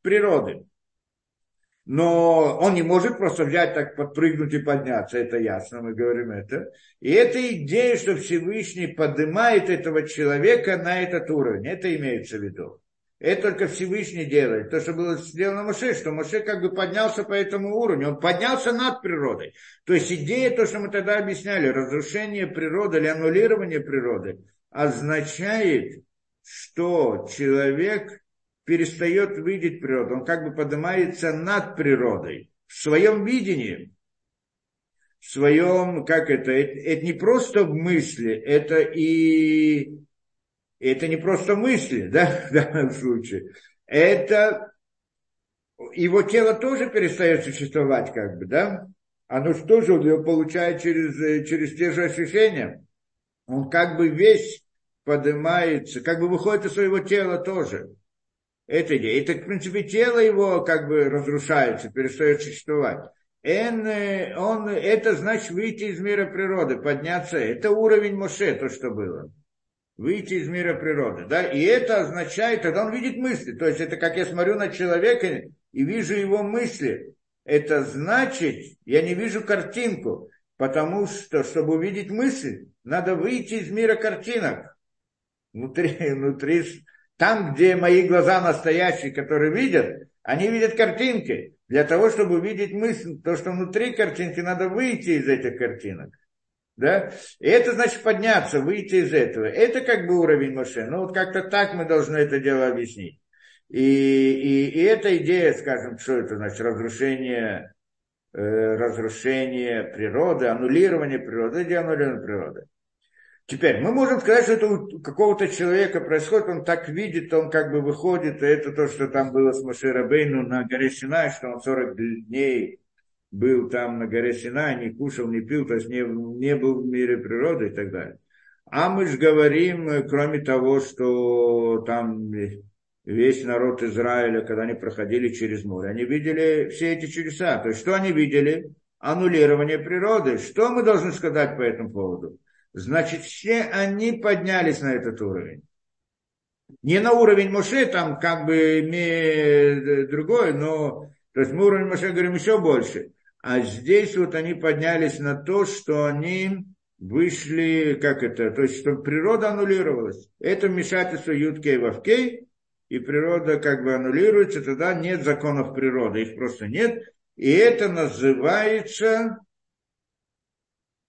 природы. Но он не может просто взять так, подпрыгнуть и подняться, это ясно, мы говорим это. И эта идея, что Всевышний поднимает этого человека на этот уровень, это имеется в виду. Это только Всевышний делает. То, что было сделано Моше, что Моше как бы поднялся по этому уровню. Он поднялся над природой. То есть идея, то, что мы тогда объясняли, разрушение природы или аннулирование природы, означает, что человек перестает видеть природу, он как бы поднимается над природой, в своем видении, в своем, как это, это, это не просто мысли, это и, это не просто мысли, да, в данном случае, это его тело тоже перестает существовать, как бы, да, оно же тоже он его получает через, через те же ощущения. Он как бы весь поднимается, как бы выходит из своего тела тоже. Это идея. Это, в принципе, тело его как бы разрушается, перестает существовать. Он, он, это значит выйти из мира природы, подняться. Это уровень Моше, то, что было. Выйти из мира природы. Да? И это означает, тогда он видит мысли. То есть это как я смотрю на человека и вижу его мысли. Это значит, я не вижу картинку, потому что, чтобы увидеть мысль, надо выйти из мира картинок. Внутри, внутри там, где мои глаза настоящие, которые видят, они видят картинки. Для того, чтобы увидеть мысль, то, что внутри картинки, надо выйти из этих картинок. Да? И это значит подняться, выйти из этого. Это как бы уровень Моше. Ну вот как-то так мы должны это дело объяснить. И, и, и эта идея, скажем, что это значит, разрушение, э, разрушение природы, аннулирование природы, где аннулирование природы. Теперь, мы можем сказать, что это у какого-то человека происходит, он так видит, он как бы выходит, и это то, что там было с Маширабейну на горе Синай, что он 40 дней был там на горе Синай, не кушал, не пил, то есть не, не был в мире природы и так далее. А мы же говорим, кроме того, что там весь народ Израиля, когда они проходили через море, они видели все эти чудеса. То есть что они видели? Аннулирование природы. Что мы должны сказать по этому поводу? Значит, все они поднялись на этот уровень. Не на уровень Моше, там как бы другой, но то есть мы уровень Моше говорим еще больше. А здесь вот они поднялись на то, что они вышли, как это, то есть, чтобы природа аннулировалась. Это вмешательство Юткей Вавкей, и природа как бы аннулируется, тогда нет законов природы, их просто нет. И это называется...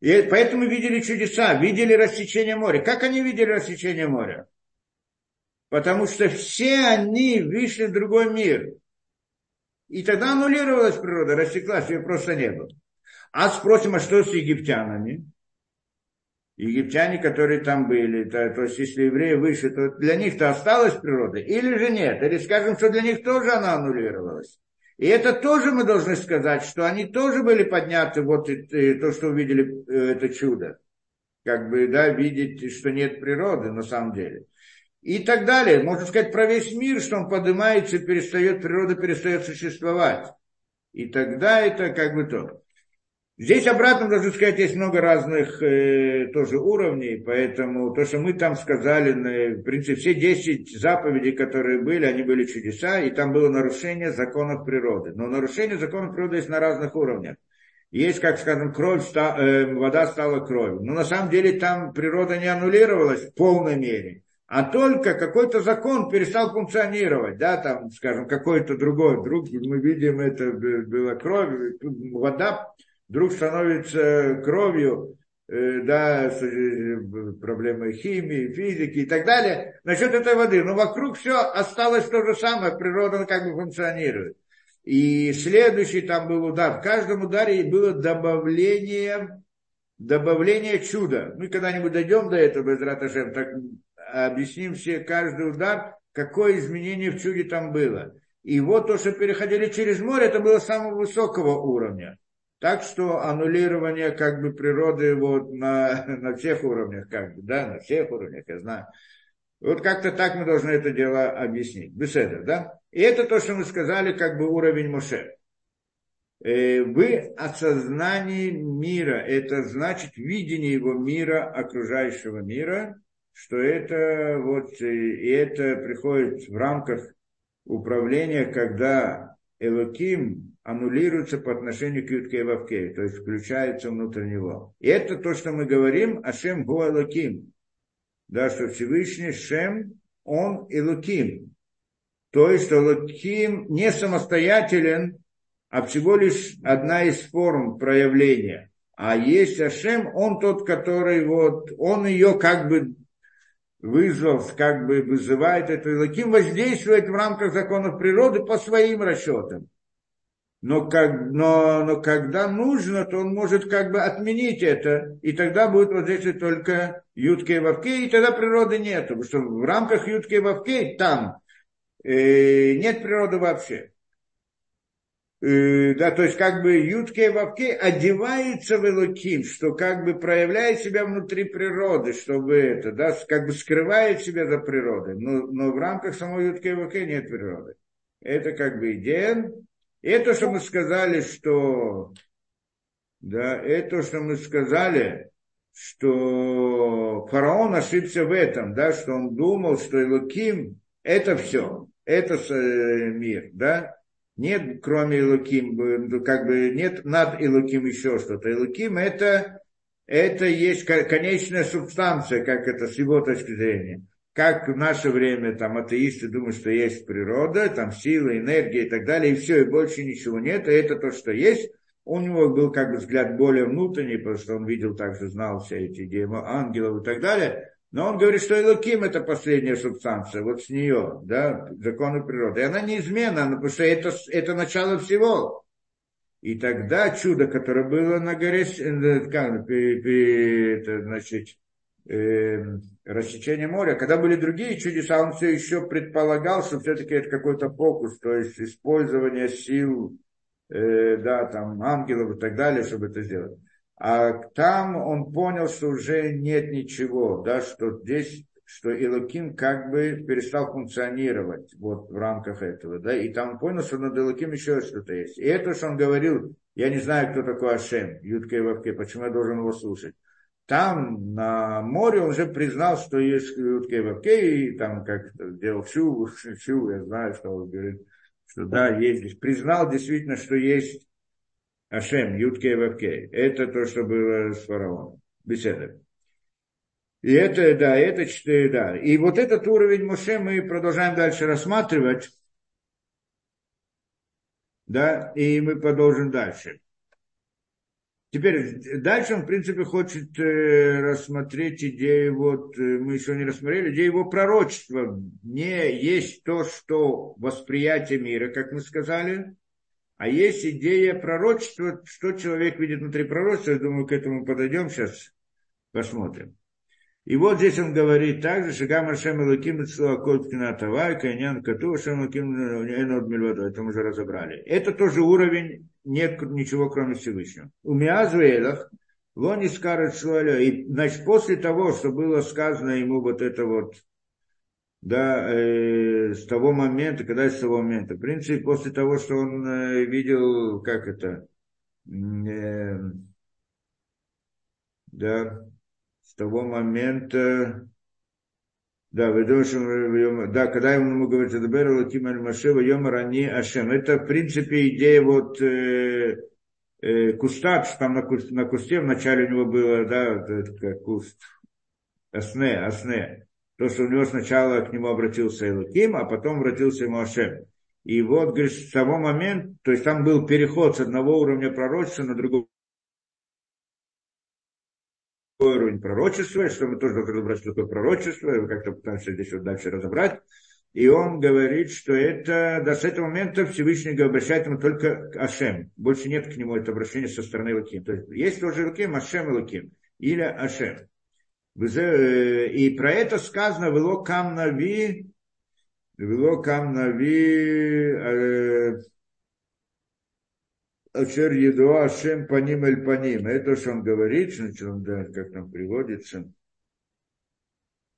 И поэтому видели чудеса, видели рассечение моря. Как они видели рассечение моря? Потому что все они вышли в другой мир. И тогда аннулировалась природа, рассеклась, ее просто не было. А спросим, а что с египтянами? Египтяне, которые там были, то, то есть если евреи вышли, то для них-то осталась природа, или же нет? Или скажем, что для них тоже она аннулировалась. И это тоже мы должны сказать, что они тоже были подняты, вот и, и то, что увидели, э, это чудо. Как бы, да, видеть, что нет природы на самом деле. И так далее. Можно сказать про весь мир, что он поднимается перестает, природа перестает существовать. И тогда это как бы то. Здесь обратно, должен сказать, есть много разных э, тоже уровней, поэтому то, что мы там сказали, в принципе, все 10 заповедей, которые были, они были чудеса, и там было нарушение законов природы. Но нарушение законов природы есть на разных уровнях. Есть, как скажем, кровь, ста, э, вода стала кровью. Но на самом деле там природа не аннулировалась в полной мере а только какой-то закон перестал функционировать, да, там, скажем, какой-то другой, вдруг мы видим, это была кровь, вода вдруг становится кровью, э, да, э, проблемой химии, физики и так далее, насчет этой воды. Но вокруг все осталось то же самое, природа как бы функционирует. И следующий там был удар. В каждом ударе было добавление, добавление чуда. Мы когда-нибудь дойдем до этого, без Раташем, так объясним все каждый удар, какое изменение в чуде там было. И вот то, что переходили через море, это было самого высокого уровня. Так что аннулирование как бы природы вот на, на всех уровнях, как бы, да, на всех уровнях, я знаю. Вот как-то так мы должны это дело объяснить. Беседа, да? И это то, что мы сказали, как бы уровень Моше. Э, вы осознание мира, это значит видение его мира, окружающего мира, что это вот, и это приходит в рамках управления, когда Элоким аннулируется по отношению к Ютке и Вавке, то есть включается внутрь него. И это то, что мы говорим, Ашем Гу Элоким. Да, что Всевышний Шем, он Элоким. То есть Элоким не самостоятелен, а всего лишь одна из форм проявления. А есть Ашем, он тот, который вот, он ее как бы вызвав, как бы вызывает это, Илаким воздействует в рамках законов природы по своим расчетам. Но, как, но, но когда нужно, то он может как бы отменить это, и тогда будет воздействовать только Ютке и Вавке, и тогда природы нет, потому что в рамках Ютке и Вавке там э, нет природы вообще. Э, да, то есть как бы Ютке и Вавке одевается в Элоким, что как бы проявляет себя внутри природы, чтобы это, да, как бы скрывает себя за природой, но, но в рамках самой Ютке и Вавке нет природы. Это как бы идея. Это, что мы сказали, что, да, это, что мы сказали, что фараон ошибся в этом, да, что он думал, что Элоким это все, это э, мир, да, нет, кроме Илуким, как бы нет над Илуким еще что-то. Илуким это, это есть конечная субстанция, как это с его точки зрения. Как в наше время там атеисты думают, что есть природа, там сила, энергия и так далее, и все, и больше ничего нет, и это то, что есть. У него был как бы взгляд более внутренний, потому что он видел также, знал все эти идеи ангелов и так далее. Но он говорит, что Элоким это последняя субстанция, вот с нее, да, законы природы. И она неизменна, потому что это, это начало всего. И тогда чудо, которое было на горе, э, как, это, значит, э, рассечение моря, когда были другие чудеса, он все еще предполагал, что все-таки это какой-то фокус, то есть использование сил, э, да, там, ангелов и так далее, чтобы это сделать. А там он понял, что уже нет ничего, да, что здесь, что Илоким как бы перестал функционировать вот в рамках этого, да, и там он понял, что над Илоким еще что-то есть. И это, что он говорил, я не знаю, кто такой Ашем, Ютка и Вавке, почему я должен его слушать. Там, на море, он уже признал, что есть Ютка и Вавке, и там как делал всю, всю, я знаю, что он говорит, что да, есть, признал действительно, что есть Ашем, Юткей Вавкей. Это то, что было с фараоном. беседа. И это, да, это, да. И вот этот уровень Моше мы продолжаем дальше рассматривать. Да, и мы продолжим дальше. Теперь, дальше он, в принципе, хочет э, рассмотреть идею, вот, э, мы еще не рассмотрели, идею его пророчества. Не есть то, что восприятие мира, как мы сказали, а есть идея пророчества, что человек видит внутри пророчества. Я думаю, к этому подойдем сейчас, посмотрим. И вот здесь он говорит также, Шагам Ашем Элаким Кот Кинатава, Кайнян Кату, Ашем Энод Мильвадо. Это мы уже разобрали. Это тоже уровень, нет ничего кроме Всевышнего. У Миазвейлах, Лони скажет Шуаля, и значит, после того, что было сказано ему вот это вот, да, э, с того момента, когда с того момента, в принципе, после того, что он э, видел, как это, э, да, с того момента, да, да, когда ему говорит, Адабер Лаким Аль Машева Йома Рани Ашем. Это, в принципе, идея вот э, э, куста, там на, куст, на кусте вначале у него было, да, это как куст, Асне, Асне. То, что у него сначала к нему обратился Элаким, а потом обратился ему Ашем. И вот, говорит, с того момента, то есть там был переход с одного уровня пророчества на другой уровень пророчества, что мы тоже должны разобрать, что такое пророчество, как-то пытаемся здесь вот дальше разобрать. И он говорит, что это до с этого момента Всевышний обращает ему только к Ашем. Больше нет к нему это обращение со стороны Луким. То есть есть тоже Луким, Ашем и Луким. Или Ашем. Э, и про это сказано «Вело кам нави», «Вело кам нави», э, Ашер Едуа Ашем Паним Эль Паним. Это что он говорит, значит, он, да, как там приводится.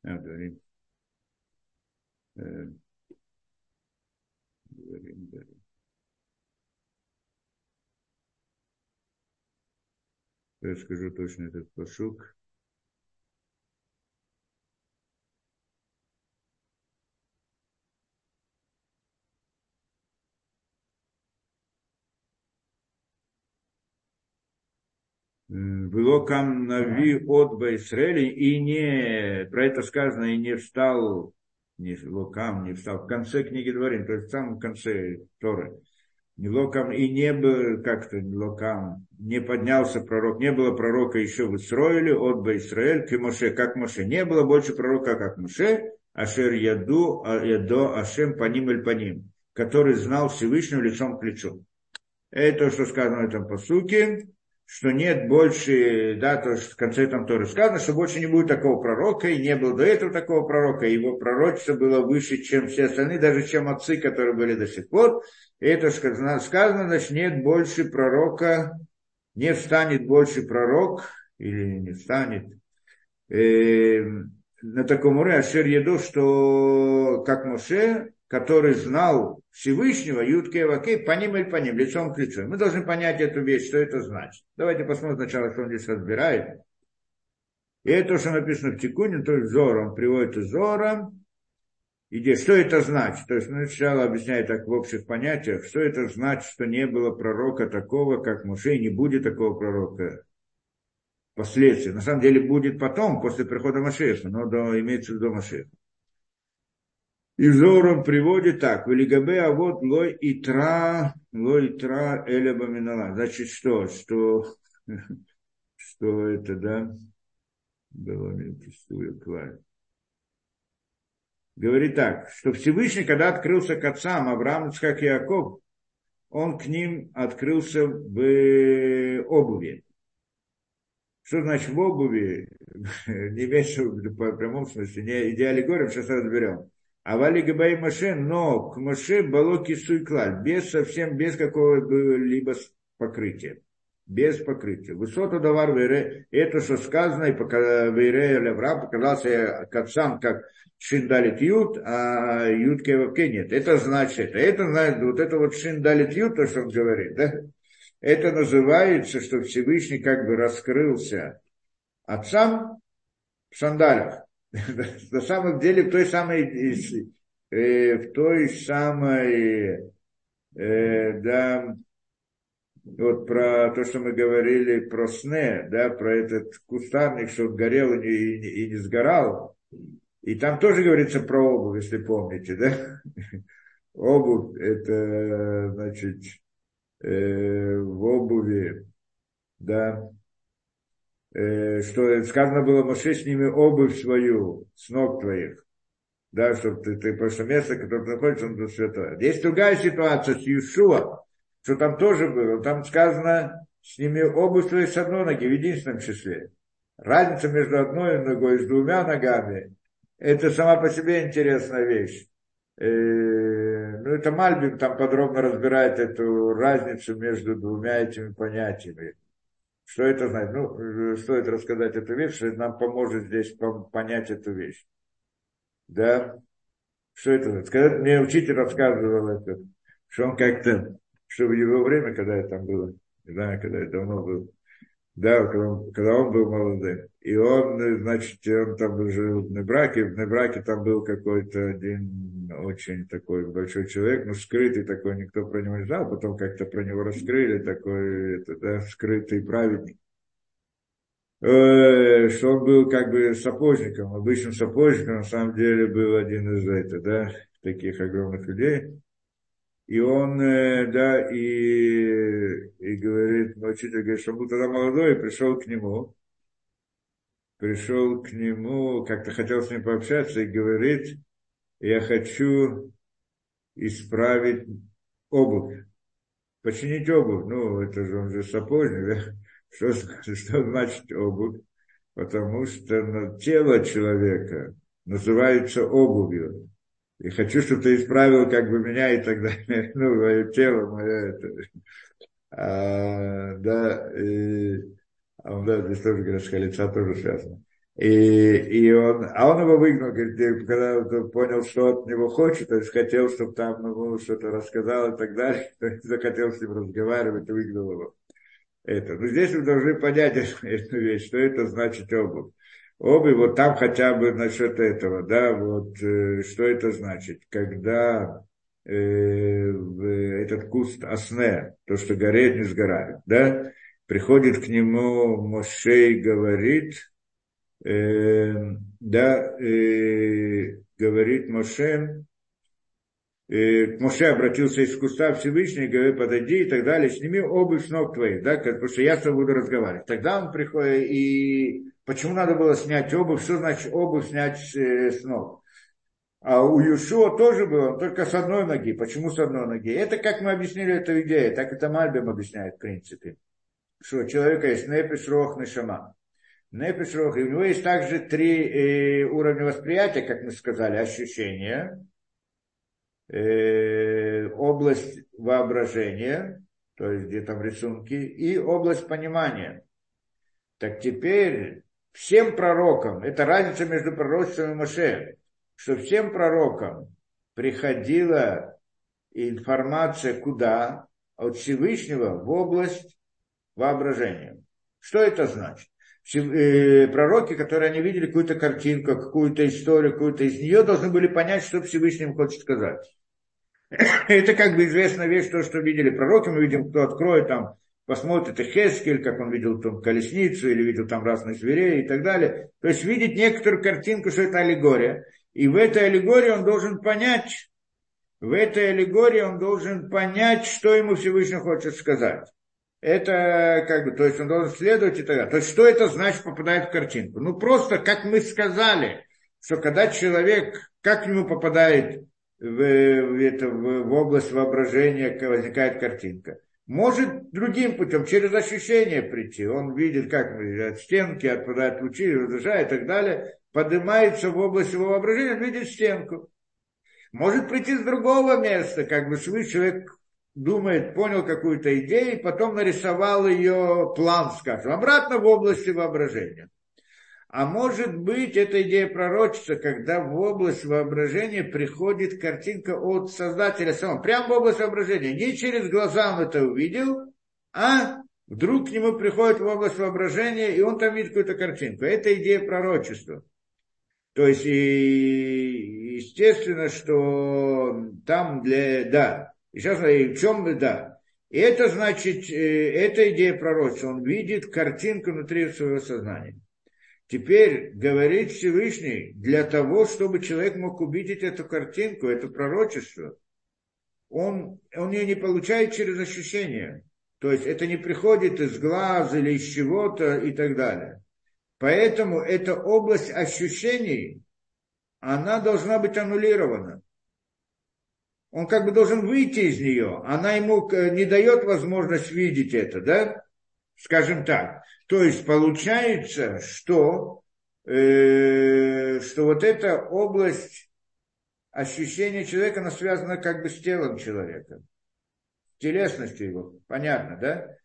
А, говорит. Э. Я скажу точно этот пошук. Велокам нави от Израиля, и не, про это сказано, и не встал, не Локам, не встал, в конце книги Дворим, то есть в самом конце Торы. Не Локам, и не был, как-то Локам, не поднялся пророк, не было пророка еще в Израиле, от Израиль, к Моше, как Моше. Не было больше пророка, как Моше, Ашер Яду, а, Ядо, Ашем, Паним Эль Паним, который знал Всевышнего лицом к лицу. Это, что сказано в этом посуке что нет больше, да, то, что в конце там тоже сказано, что больше не будет такого пророка, и не было до этого такого пророка, его пророчество было выше, чем все остальные, даже чем отцы, которые были до сих пор. И это сказано, значит, нет больше пророка, не встанет больше пророк, или не встанет, э, на таком уровне, Ашер еду, что как Моше, который знал Всевышнего, Ютке Вакей, по ним или по ним, лицом к лицу. Мы должны понять эту вещь, что это значит. Давайте посмотрим сначала, что он здесь разбирает. И это то, что написано в Тикуне, то есть Зор, он приводит Зора, идея, что это значит? То есть, ну, сначала объясняет так в общих понятиях, что это значит, что не было пророка такого, как Муше, не будет такого пророка впоследствии. На самом деле будет потом, после прихода Машеха, но до, имеется в виду Машеха. И Зором приводит так. Велигабе а вот лой и тра, лой и тра эля баминала. Значит, что? Что, что это, да? Было Говорит так, что Всевышний, когда открылся к отцам Авраам, и Яков, он к ним открылся в обуви. Что значит в обуви? Не имеется в прямом смысле, не идеале горем, сейчас разберем. А вали Габай Маше, но к Маше Балоки Суйклаль, без совсем, без какого-либо покрытия. Без покрытия. Высота давар вере, это что сказано, и вере Левра показался к отцам, как Шиндалит Ют, а Ют Кевавке нет. Это значит, это значит, вот это вот Шиндалит Ют, то, что он говорит, да? Это называется, что Всевышний как бы раскрылся отцам в сандалях. на самом деле в той самой, э, в той самой, э, да, вот про то, что мы говорили про сне, да, про этот кустарник, что горел и, и, и не сгорал. И там тоже говорится про обувь, если помните, да? Обувь, это, значит, э, в обуви, да, что сказано было, Моше, сними обувь свою с ног твоих, да, чтобы ты, ты просто место, которое ты находишься, он святое. Есть другая ситуация с Иешуа, что там тоже было, там сказано, сними обувь свою с одной ноги, в единственном числе. Разница между одной ногой и с двумя ногами, это сама по себе интересная вещь. Э, ну, это Мальбин там подробно разбирает эту разницу между двумя этими понятиями. Что это значит? Ну, стоит рассказать эту вещь, что нам поможет здесь понять эту вещь. Да? Что это значит? Когда мне учитель рассказывал это, что он как-то, что в его время, когда я там был, не знаю, когда я давно был, да, когда он, когда он был молодым. И он, значит, он там жил в Небраке, в Небраке там был какой-то один очень такой большой человек, ну, скрытый такой, никто про него не знал, потом как-то про него раскрыли, такой, это, да, скрытый праведник. Э, что он был как бы сапожником, обычным сапожником, на самом деле был один из это, да, таких огромных людей. И он, э, да, и, и говорит, ну, учитель говорит, что он был тогда молодой, и пришел к нему, пришел к нему, как-то хотел с ним пообщаться, и говорит, я хочу исправить обувь, починить обувь. Ну, это же он же сапожник, да? Что, что значит обувь? Потому что тело человека называется обувью. И хочу, чтобы ты исправил как бы меня и так далее. Ну, мое тело, мое это. А, да, и, а да, здесь тоже говорят, что лица тоже связано. И, и он, а он его выгнал, говорит, когда он понял, что от него хочет, то есть хотел, чтобы там ему что-то рассказал и так далее, то есть захотел с ним разговаривать выгнал его. Это. Но здесь вы должны понять эту, вещь, что это значит обувь обувь, вот там хотя бы насчет этого, да, вот э, что это значит, когда э, этот куст осне, то, что горит, не сгорает, да, приходит к нему Моше и говорит, э, да, э, говорит Моше, э, Моше обратился из куста Всевышний, говорит, подойди и так далее, сними обувь с ног твоих, да, потому что я с тобой буду разговаривать. Тогда он приходит и Почему надо было снять обувь? Что значит обувь снять э, с ног? А у Юшуа тоже было, только с одной ноги. Почему с одной ноги? Это как мы объяснили эту идею, так это Мальбим объясняет в принципе. Что у человека есть непиш, рох, нешама. Непиш, рох. И у него есть также три э, уровня восприятия, как мы сказали, ощущения, э, область воображения, то есть где там рисунки, и область понимания. Так теперь всем пророкам, это разница между пророчеством и Моше, что всем пророкам приходила информация куда? От Всевышнего в область воображения. Что это значит? Э, пророки, которые они видели какую-то картинку, какую-то историю, какую-то из нее должны были понять, что Всевышний им хочет сказать. Это как бы известная вещь, то, что видели пророки, мы видим, кто откроет там посмотрит Хескель, как он видел там колесницу или видел там разных зверей и так далее. То есть видит некоторую картинку, что это аллегория. И в этой аллегории он должен понять, в этой аллегории он должен понять, что ему Всевышний хочет сказать. Это как бы, то есть он должен следовать и так далее. То есть что это значит попадает в картинку? Ну просто, как мы сказали, что когда человек, как к нему попадает в, в, это, в, в область воображения, возникает картинка – может другим путем, через ощущение прийти. Он видит, как от стенки отпадают лучи, разрушая и так далее. Поднимается в область его воображения, видит стенку. Может прийти с другого места, как бы свой человек думает, понял какую-то идею, потом нарисовал ее план, скажем, обратно в области воображения. А может быть, это идея пророчества, когда в область воображения приходит картинка от Создателя самого. Прямо в область воображения. Не через глаза он это увидел, а вдруг к нему приходит в область воображения, и он там видит какую-то картинку. Это идея пророчества. То есть, и, естественно, что там для... Да. И сейчас, и в чем... Да. И это значит, э, эта идея пророчества. Он видит картинку внутри своего сознания. Теперь говорит Всевышний, для того, чтобы человек мог увидеть эту картинку, это пророчество, он, он ее не получает через ощущения. То есть это не приходит из глаз или из чего-то и так далее. Поэтому эта область ощущений, она должна быть аннулирована. Он как бы должен выйти из нее. Она ему э, не дает возможность видеть это, да? Скажем так. То есть получается, что, э, что вот эта область ощущения человека, она связана как бы с телом человека, с телесностью его, понятно, да?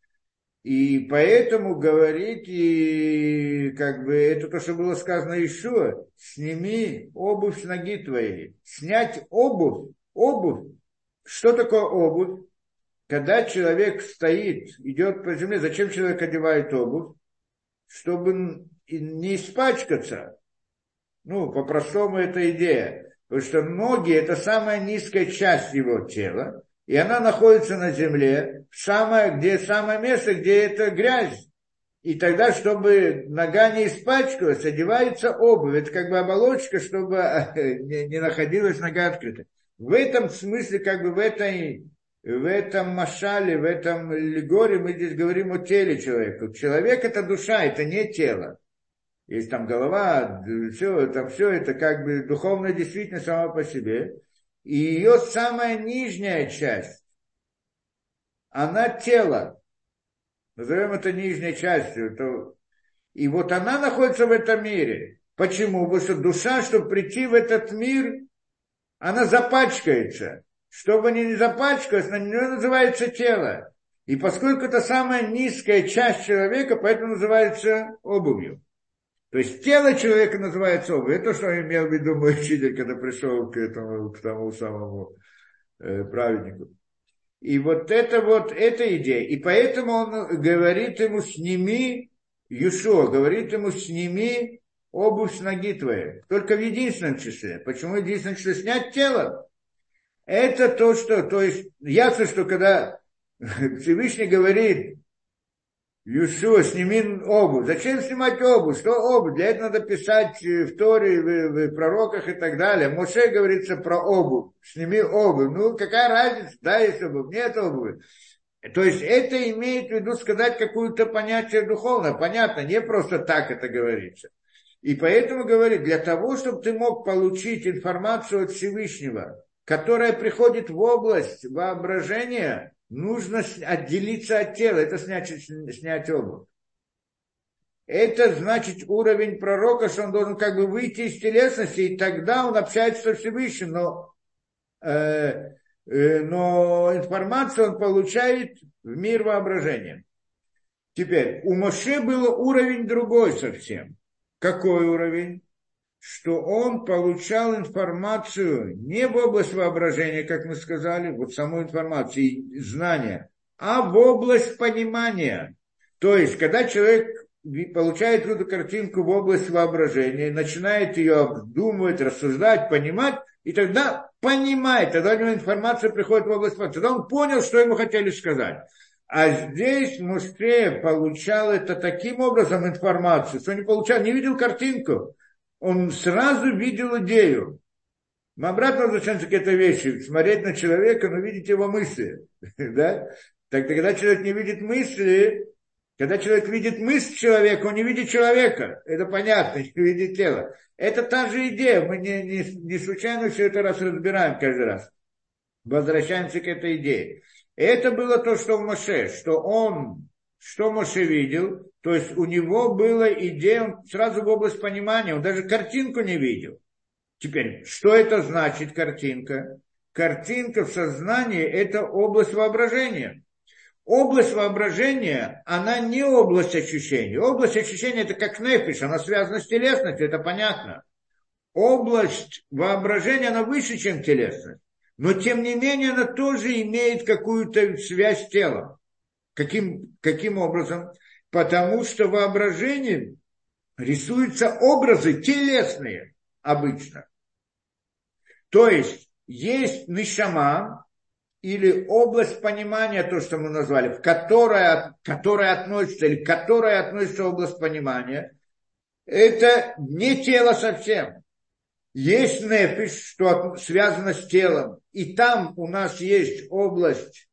И поэтому говорит, и как бы это то, что было сказано еще, сними обувь с ноги твоей. Снять обувь, обувь. Что такое обувь? Когда человек стоит, идет по земле, зачем человек одевает обувь? Чтобы не испачкаться. Ну, по-простому это идея. Потому что ноги – это самая низкая часть его тела, и она находится на земле, самое, где самое место, где это грязь. И тогда, чтобы нога не испачкалась, одевается обувь. Это как бы оболочка, чтобы не, находилась нога открыта. В этом смысле, как бы в этой в этом машале, в этом легоре мы здесь говорим о теле человека. Человек это душа, это не тело. Есть там голова, все, это все это как бы духовная действительность сама по себе. И ее самая нижняя часть, она тело. Назовем это нижней частью. То... И вот она находится в этом мире. Почему? Потому что душа, чтобы прийти в этот мир, она запачкается. Чтобы не запачкалась, на нее называется тело. И поскольку это самая низкая часть человека, поэтому называется обувью. То есть тело человека называется обувь. Это то, что имел в виду мой учитель, когда пришел к этому, к тому самому э, праведнику. И вот это вот, эта идея. И поэтому он говорит ему, сними, Юшо, говорит ему, сними обувь с ноги твоей. Только в единственном числе. Почему в единственном числе? Снять тело. Это то, что, то есть, ясно, что когда Всевышний говорит, Юшуа, сними обувь. Зачем снимать обувь? Что обувь? Для этого надо писать в Торе, в, в пророках и так далее. Моше говорится про обувь. Сними обувь. Ну, какая разница? Да, есть обувь, нет обуви. То есть это имеет в виду сказать какое-то понятие духовное. Понятно, не просто так это говорится. И поэтому говорит, для того, чтобы ты мог получить информацию от Всевышнего, которая приходит в область воображения, нужно отделиться от тела, это снять, снять обувь. Это значит уровень пророка, что он должен как бы выйти из телесности, и тогда он общается со Всевышним, но, э, э, но информацию он получает в мир воображения. Теперь, у Моше был уровень другой совсем. Какой уровень? что он получал информацию не в область воображения, как мы сказали, вот саму информацию, знания, а в область понимания. То есть, когда человек получает эту картинку в область воображения, начинает ее обдумывать, рассуждать, понимать, и тогда понимает, тогда у него информация приходит в область тогда он понял, что ему хотели сказать. А здесь Муше получал это таким образом информацию, что не получал, не видел картинку, он сразу видел идею. Мы обратно возвращаемся к этой вещи. Смотреть на человека, но видеть его мысли. да? Так когда человек не видит мысли, когда человек видит мысль человека, он не видит человека. Это понятно, не видит тело. Это та же идея. Мы не, не, не случайно все это раз разбираем каждый раз. Возвращаемся к этой идее. Это было то, что в Моше, что он, что Моше видел, то есть у него была идея, он сразу в область понимания, он даже картинку не видел. Теперь, что это значит картинка? Картинка в сознании – это область воображения. Область воображения, она не область ощущений. Область ощущения – это как нефиш, она связана с телесностью, это понятно. Область воображения, она выше, чем телесность. Но, тем не менее, она тоже имеет какую-то связь с телом. Каким, каким образом? потому что воображением рисуются образы телесные обычно. То есть есть нишама, или область понимания, то, что мы назвали, в которая, которая относится, или к которой относится область понимания, это не тело совсем. Есть нефиш, что связано с телом, и там у нас есть область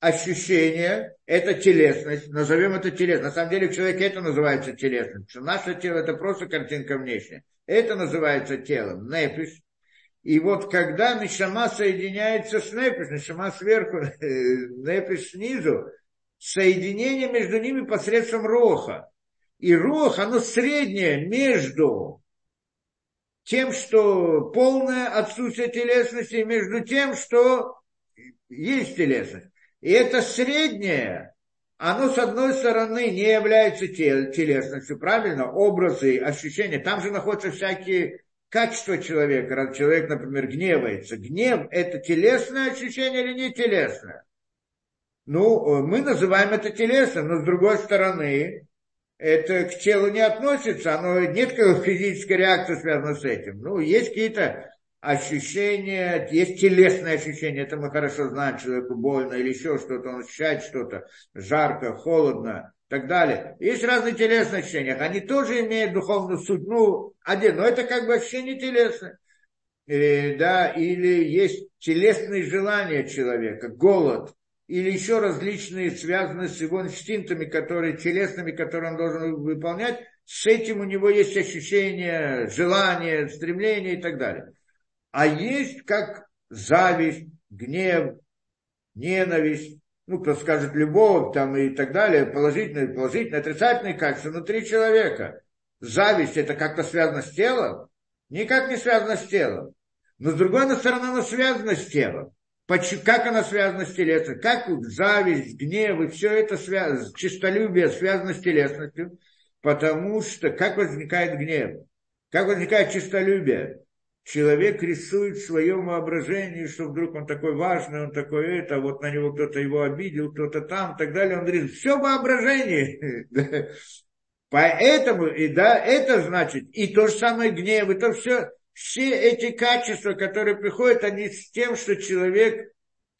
ощущения, это телесность, назовем это телесность. На самом деле в человеке это называется телесность, наше тело это просто картинка внешняя. Это называется телом, нефиш. И вот когда Нишама соединяется с Нефиш, Нишама сверху, Нефиш снизу, соединение между ними посредством Роха. И Рох, оно среднее между тем, что полное отсутствие телесности, между тем, что есть телесность. И это среднее, оно с одной стороны не является телесностью, правильно, образы, ощущения. Там же находятся всякие качество человека, человек, например, гневается. Гнев – это телесное ощущение или не телесное? Ну, э, мы называем это телесным, но с другой стороны, это к телу не относится, оно нет физической реакции связанной с этим. Ну, есть какие-то ощущения, есть телесные ощущения, это мы хорошо знаем, человеку больно или еще что-то, он ощущает что-то, жарко, холодно, так далее. Есть разные телесные ощущения, они тоже имеют духовную суть, ну, один, но это как бы ощущение телесное. Э, да, или есть телесные желания человека, голод, или еще различные, связанные с его инстинктами, которые, телесными, которые он должен выполнять, с этим у него есть ощущение, желание, стремление и так далее. А есть как зависть, гнев, ненависть, ну, кто скажет любовь там и так далее, положительные, положительные, отрицательные качества внутри человека. Зависть это как-то связано с телом? Никак не связано с телом. Но с другой стороны, она связана с телом. Как она связана с телесностью? Как зависть, гнев и все это связано, чистолюбие связано с телесностью? Потому что как возникает гнев? Как возникает чистолюбие? человек рисует в своем воображении, что вдруг он такой важный, он такой это, вот на него кто-то его обидел, кто-то там, и так далее. Он говорит, все воображение. Поэтому, и да, это значит, и то же самое гнев, и то все, все эти качества, которые приходят, они с тем, что человек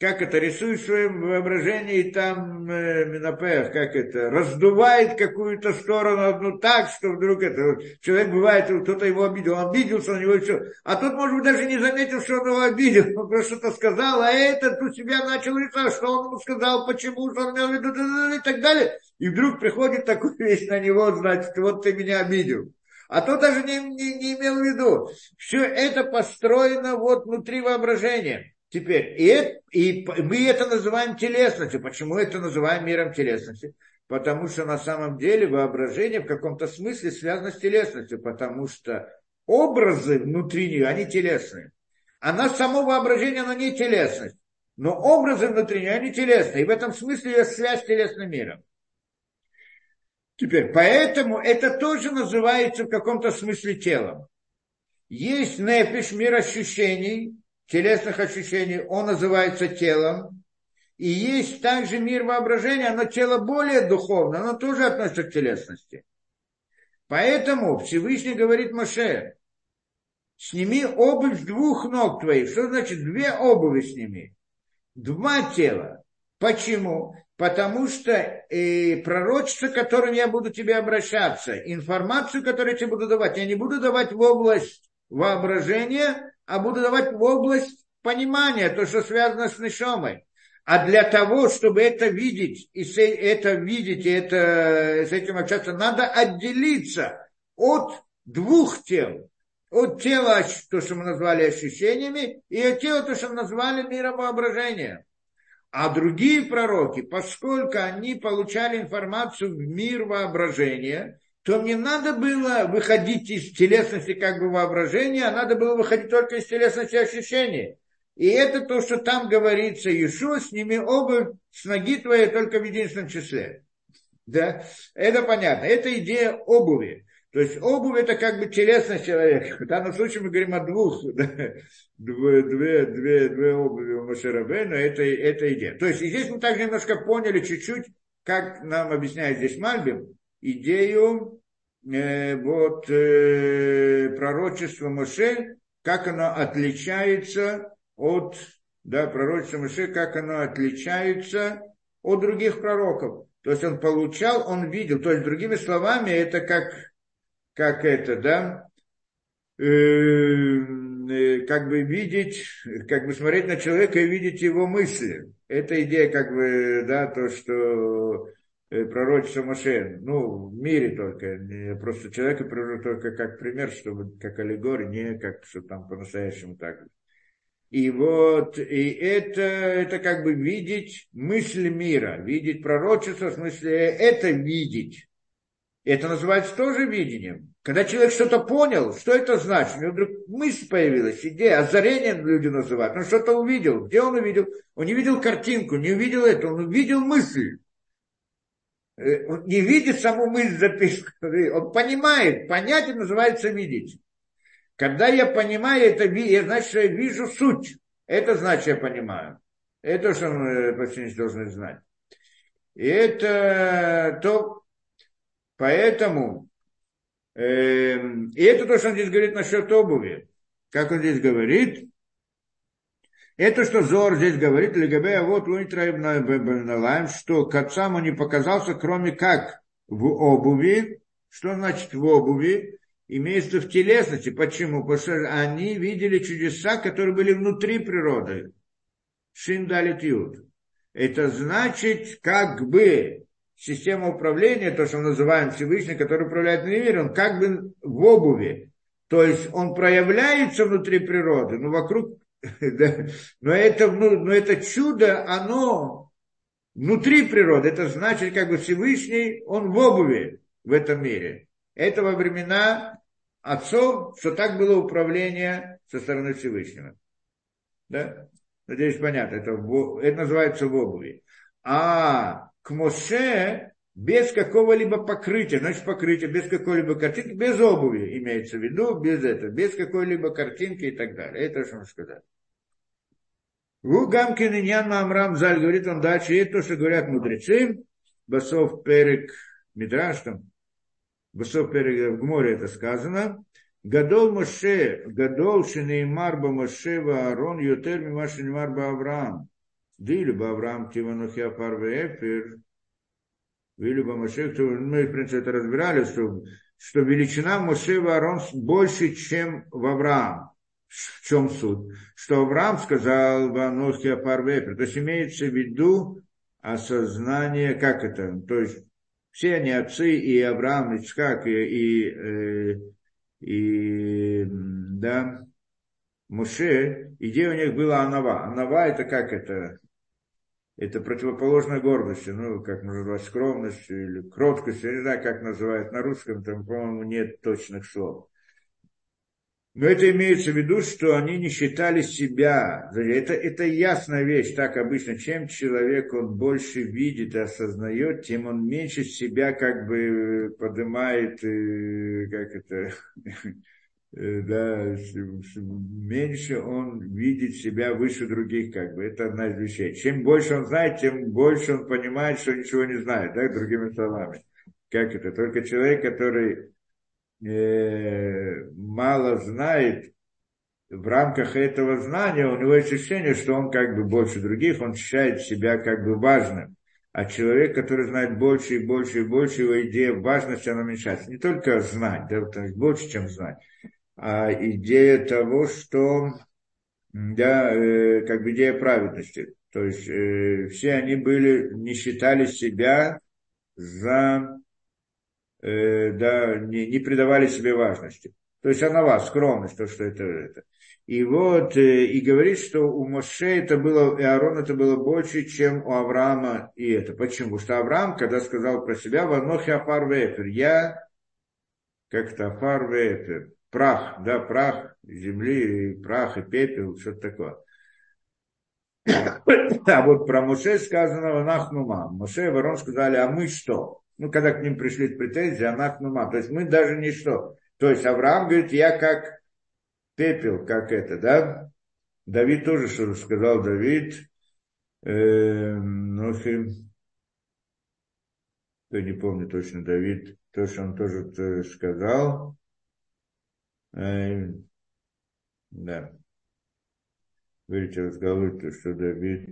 как это, рисует в своем воображении, там, э, Минопех, как это, раздувает какую-то сторону одну так, что вдруг это, вот, человек бывает, кто-то его обидел, он обиделся на него и все. А тот, может быть, даже не заметил, что он его обидел, он просто что-то сказал, а этот у себя начал рисовать, что он ему сказал, почему, что он имел в виду, и так далее. И вдруг приходит такой вещь на него, значит, вот ты меня обидел. А тот даже не, не, не имел в виду. Все это построено вот внутри воображения. Теперь, и, это, и мы это называем телесностью. Почему это называем миром телесности? Потому что на самом деле воображение в каком-то смысле связано с телесностью, потому что образы внутри нее, они телесные. Она само воображение, оно не телесность. Но образы внутри нее, они телесные. И в этом смысле есть связь с телесным миром. Теперь, поэтому это тоже называется в каком-то смысле телом. Есть нефиш, мир ощущений, телесных ощущений, он называется телом. И есть также мир воображения, но тело более духовное, оно тоже относится к телесности. Поэтому Всевышний говорит Моше, сними обувь двух ног твоих. Что значит две обуви сними? Два тела. Почему? Потому что э, пророчество, которым я буду тебе обращаться, информацию, которую я тебе буду давать, я не буду давать в область воображения, а буду давать в область понимания, то, что связано с Нишомой. А для того, чтобы это видеть, и это видеть, и это, с этим общаться, надо отделиться от двух тел. От тела, то, что мы назвали ощущениями, и от тела, то, что мы назвали миром воображения. А другие пророки, поскольку они получали информацию в мир воображения, то мне надо было выходить из телесности как бы воображения, а надо было выходить только из телесности ощущения. И это то, что там говорится, Иешуа, сними обувь с ноги твоей только в единственном числе. Да, это понятно. Это идея обуви. То есть обувь это как бы телесность человека. В данном случае мы говорим о двух, две, две, две, две обуви у Маширабе, но это, это идея. То есть и здесь мы также немножко поняли чуть-чуть, как нам объясняет здесь Мальбим, идею э, вот, э, пророчества Моше, как оно отличается от да, пророчество Моше, как оно отличается от других пророков. То есть он получал, он видел. То есть, другими словами, это как, как это, да, э, э, как бы видеть, как бы смотреть на человека и видеть его мысли. Это идея, как бы, да, то, что э, пророчество Моше, ну, в мире только, не, просто человека привожу только как пример, чтобы, как аллегория, не как, что там по-настоящему так. И вот, и это, это как бы видеть мысль мира, видеть пророчество, в смысле это видеть. Это называется тоже видением. Когда человек что-то понял, что это значит? У него вдруг мысль появилась, идея, озарение люди называют. Он что-то увидел. Где он увидел? Он не видел картинку, не увидел это, он увидел мысль. Э, он не видит саму мысль записанную, он понимает. Понятие называется видеть. Когда я понимаю это, я, значит, я вижу суть. Это значит, я понимаю. Это что мы почти должны знать. И это то, поэтому, э, и это то, что он здесь говорит насчет обуви. Как он здесь говорит, это, что Зор здесь говорит, Легабея, вот Лунитраибналаем, что к отцам он не показался, кроме как в обуви. Что значит в обуви? имеется в телесности. Почему? Потому что они видели чудеса, которые были внутри природы. Шиндалит Юд. Это значит, как бы система управления, то, что мы называем Всевышний, который управляет миром, он как бы в обуви. То есть он проявляется внутри природы, но вокруг, да, но, это, но это чудо, оно внутри природы. Это значит, как бы Всевышний, он в обуви в этом мире. Это во времена отцов, что так было управление со стороны Всевышнего. Да? Надеюсь, понятно. Это, это называется в обуви. А к Моше без какого-либо покрытия, значит покрытие, без какой-либо картинки, без обуви имеется в виду, без этого, без какой-либо картинки и так далее. Это что он сказал. В Гамкин Иньян Мамрам Заль говорит он дальше, и это то, что говорят мудрецы, Басов Перек Мидраш, там, в море это сказано, Гадол Моше, Гадол Шинеймар Ба Моше Аарон, Ютер Мима Шинеймар Ба Авраам. Дили Ба Авраам Тиванухия Парве Эфир, Вили Ба Моше, мы, в принципе, это разбирали, что, что величина Моше в больше, чем в Авраам. В чем суть? Что Авраам сказал Ванохия Парвепер. То есть имеется в виду осознание, как это, то есть все они отцы, и Авраам, и Ицхак, и, и, э, и, да, Муше, идея у них была Анава. Анава это как это? Это противоположная гордости, ну, как называть, скромность или кроткость, я не знаю, как называют на русском, там, по-моему, нет точных слов. Но это имеется в виду, что они не считали себя. Это, это ясная вещь, так обычно. Чем человек он больше видит и осознает, тем он меньше себя как бы поднимает, э, как это, да, меньше он видит себя выше других, как бы. Это одна из вещей. Чем больше он знает, тем больше он понимает, что ничего не знает, да, другими словами. Как это? Только человек, который э, мало знает, в рамках этого знания у него ощущение, что он как бы больше других, он ощущает себя как бы важным. А человек, который знает больше и больше и больше, его идея важности, она уменьшается. Не только знать, да, больше, чем знать, а идея того, что, да, э, как бы идея праведности. То есть э, все они были, не считали себя за э, да, не, не придавали себе важности. То есть она вас, скромность, то, что это, это. И вот, э, и говорит, что у Моше это было, и Аарон это было больше, чем у Авраама и это. Почему? Потому что Авраам, когда сказал про себя, «Ванохи афар вепер», я, как-то афар вепер, прах, да, прах земли, прах и пепел, что-то такое. А вот про Моше сказано, «Ванахнума». Моше и Аарон сказали, а мы что? ну, когда к ним пришли претензии, она нума. То есть мы даже ничто. То есть Авраам говорит, я как пепел, как это, да? Давид тоже что сказал Давид. Э, ну, я не помню точно Давид, то, что он тоже сказал. Э, да. Видите, разговаривают, что Давид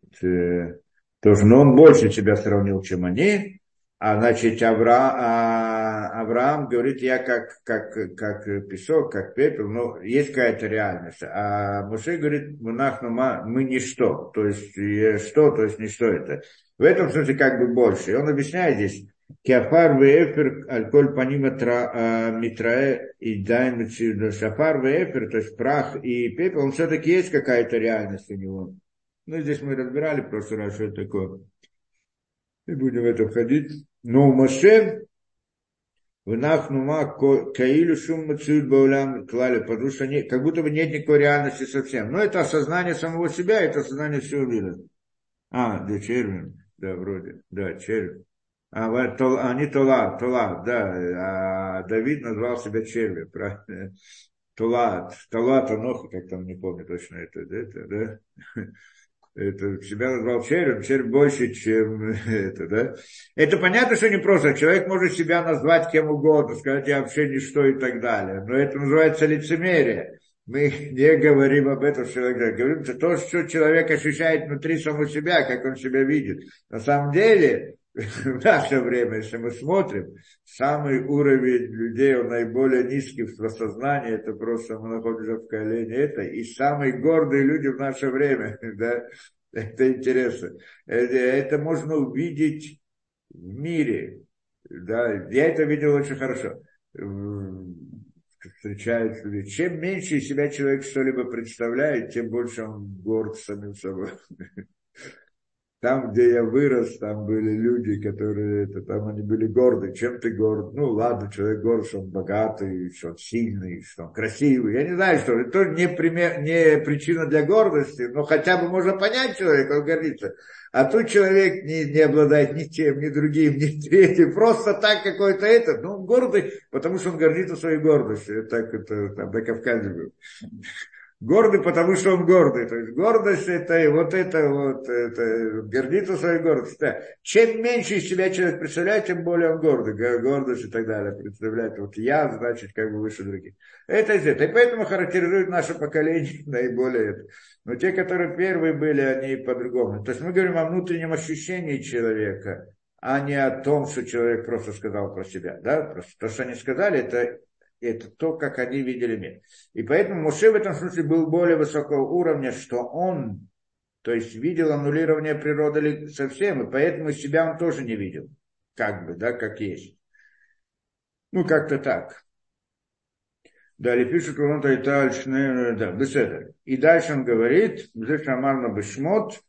тоже, но он больше тебя сравнил, чем они, а значит, Авра, а, Авраам говорит, я как, как, как песок, как пепел, но есть какая-то реальность. А Муше говорит, монах, мы ничто. То есть, что, то есть ничто это. В этом смысле как бы больше. И он объясняет здесь, Киафар веэфер альколь паниметра а, митрае и дайн шафар веэфер, то есть прах и пепел, он все-таки есть какая-то реальность у него. Ну, здесь мы разбирали в прошлый раз, что это такое. И будем в это входить. Но у Моше в Нахнума Каилю Шум Мацуют Баулям клали, потому что не, как будто бы нет никакой реальности совсем. Но это осознание самого себя, это осознание всего мира. А, да, червин, да, вроде, да, червин. А, тол, они Тола, Тола, да, а Давид назвал себя червем, правильно? Тола, Тола, Танох, как там, не помню точно это, это, да? это, себя назвал червем, червь больше, чем это, да. Это понятно, что не просто. Человек может себя назвать кем угодно, сказать, я вообще ничто и так далее. Но это называется лицемерие. Мы не говорим об этом, что говорим, что то, что человек ощущает внутри самого себя, как он себя видит. На самом деле, в наше время, если мы смотрим, самый уровень людей, он наиболее низкий в сознании, это просто мы находимся в колене это, и самые гордые люди в наше время, да, это интересно. Это, это можно увидеть в мире, да, я это видел очень хорошо. Встречаются люди. Чем меньше себя человек что-либо представляет, тем больше он горд самим собой. Там, где я вырос, там были люди, которые, это, там они были горды. Чем ты горд? Ну, ладно, человек горд, что он богатый, что он сильный, что он красивый. Я не знаю, что это тоже не, пример, не причина для гордости, но хотя бы можно понять человека, он гордится. А тут человек не, не обладает ни тем, ни другим, ни третьим, просто так какой-то этот, ну, он гордый, потому что он гордится своей гордостью. Так это там на Кавказе был. Гордый, потому что он гордый. То есть гордость это вот это вот, это, гордится своей гордостью. Да. Чем меньше из себя человек представляет, тем более он гордый. Гордость и так далее представляет. Вот я, значит, как бы выше других. Это из этого. И поэтому характеризует наше поколение наиболее это. Но те, которые первые были, они по-другому. То есть мы говорим о внутреннем ощущении человека, а не о том, что человек просто сказал про себя. Да? Просто то, что они сказали, это это то, как они видели мир. И поэтому Муше в этом смысле был более высокого уровня, что он, то есть видел аннулирование природы совсем, и поэтому себя он тоже не видел. Как бы, да, как есть. Ну, как-то так. Далее пишет он да, беседа. И дальше он говорит, здесь Амар на Бешмот,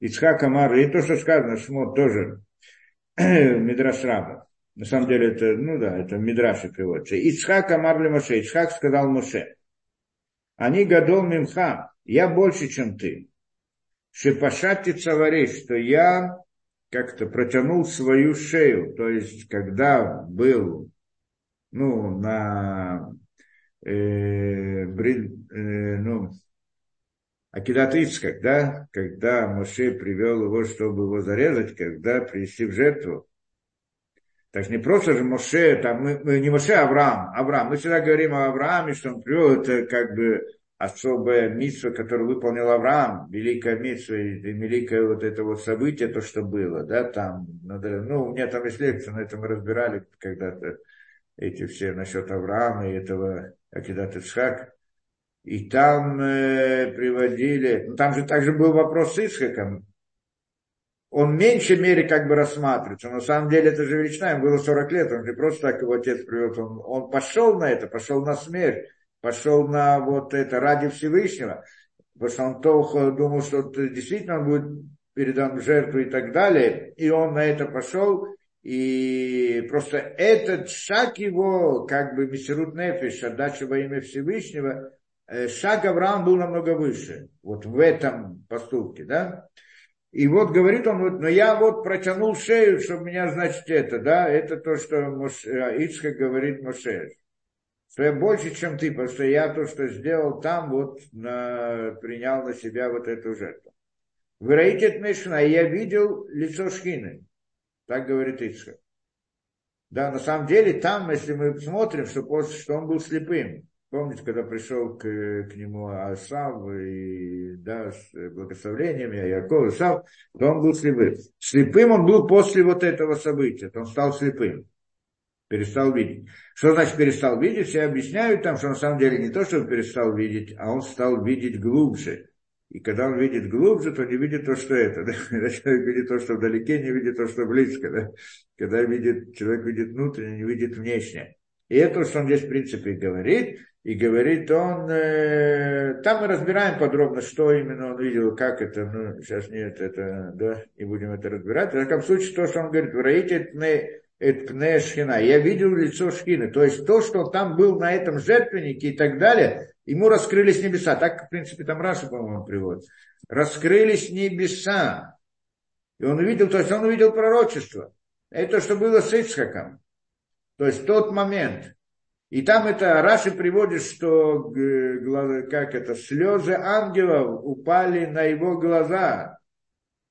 Ицхак Амар, и то, что сказано, Шмот тоже, Мидраш Раба. На самом деле это, ну да, это Мидраши приводится. Ицхак Амарли Моше. Ицхак сказал Моше. Они гадол мимха. Я больше, чем ты. Шепашати цавариш, что я как-то протянул свою шею. То есть, когда был, ну, на э, брин, э, ну, Акидат да, когда Моше привел его, чтобы его зарезать, когда принести в жертву, так не просто же Моше, там, мы, не Моше, а Авраам. Авраам. Мы всегда говорим о Аврааме, что он привел, это как бы особая миссия, которую выполнил Авраам, великая миссия, великое вот это вот событие, то, что было, да, там, ну, у меня там есть лекция, на этом мы разбирали когда-то эти все насчет Авраама и этого Акидат Ицхак, и там э, приводили, ну, там же также был вопрос с Исхаком, он в меньшей мере как бы рассматривается. На самом деле это же величина, ему было 40 лет, он не просто так его отец привел, он, он пошел на это, пошел на смерть, пошел на вот это ради Всевышнего, потому что он то думал, что действительно он будет передан в жертву и так далее, и он на это пошел, и просто этот шаг его, как бы Мессерут Нефиш, отдача во имя Всевышнего, э, шаг Авраама был намного выше, вот в этом поступке, да. И вот говорит он, вот, но я вот протянул шею, чтобы меня, значит, это, да, это то, что Ицхак говорит Моше. Что я больше, чем ты, потому что я то, что сделал там, вот на, принял на себя вот эту жертву. Вы Раитет Мишна, я видел лицо Шхины. Так говорит Ицхак. Да, на самом деле там, если мы смотрим, что, после, что он был слепым. Помните, когда пришел к, к нему Асав и да, с благословением Яков, Асав, то он был слепым. Слепым он был после вот этого события, он стал слепым. Перестал видеть. Что значит перестал видеть? Все объясняют там, что на самом деле не то, что он перестал видеть, а он стал видеть глубже. И когда он видит глубже, то не видит то, что это. Да? Человек видит то, что вдалеке, не видит то, что близко. Да? Когда видит, человек видит внутреннее, не видит внешнее. И это, что он здесь, в принципе, говорит. И говорит он, э, там мы разбираем подробно, что именно он видел, как это, ну, сейчас нет, это, да, не будем это разбирать. В таком случае, то, что он говорит, вы роите Этпне Шхина. Я видел лицо Шхины. То есть то, что там был на этом жертвеннике и так далее, ему раскрылись небеса. Так, в принципе, там Раша, по-моему, приводит. Раскрылись небеса. И он увидел, то есть он увидел пророчество. Это что было с Ицхаком. То есть тот момент. И там это Раши приводит, что как это, слезы ангелов упали на его глаза.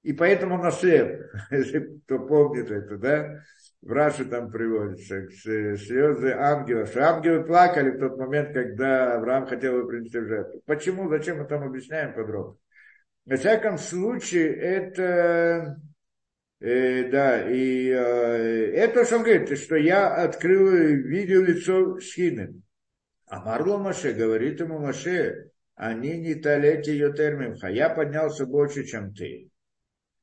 И поэтому он ослеп. Если кто помнит это, да? в Раши там приводится, слезы ангелов, что ангелы плакали в тот момент, когда Авраам хотел его принести жертву. Почему, зачем мы там объясняем подробно? Во всяком случае, это, э, да, и э, это, что он говорит, что я открыл, видел лицо Шхины. А Марло Маше говорит ему Маше, они не талети ее термимха, я поднялся больше, чем ты.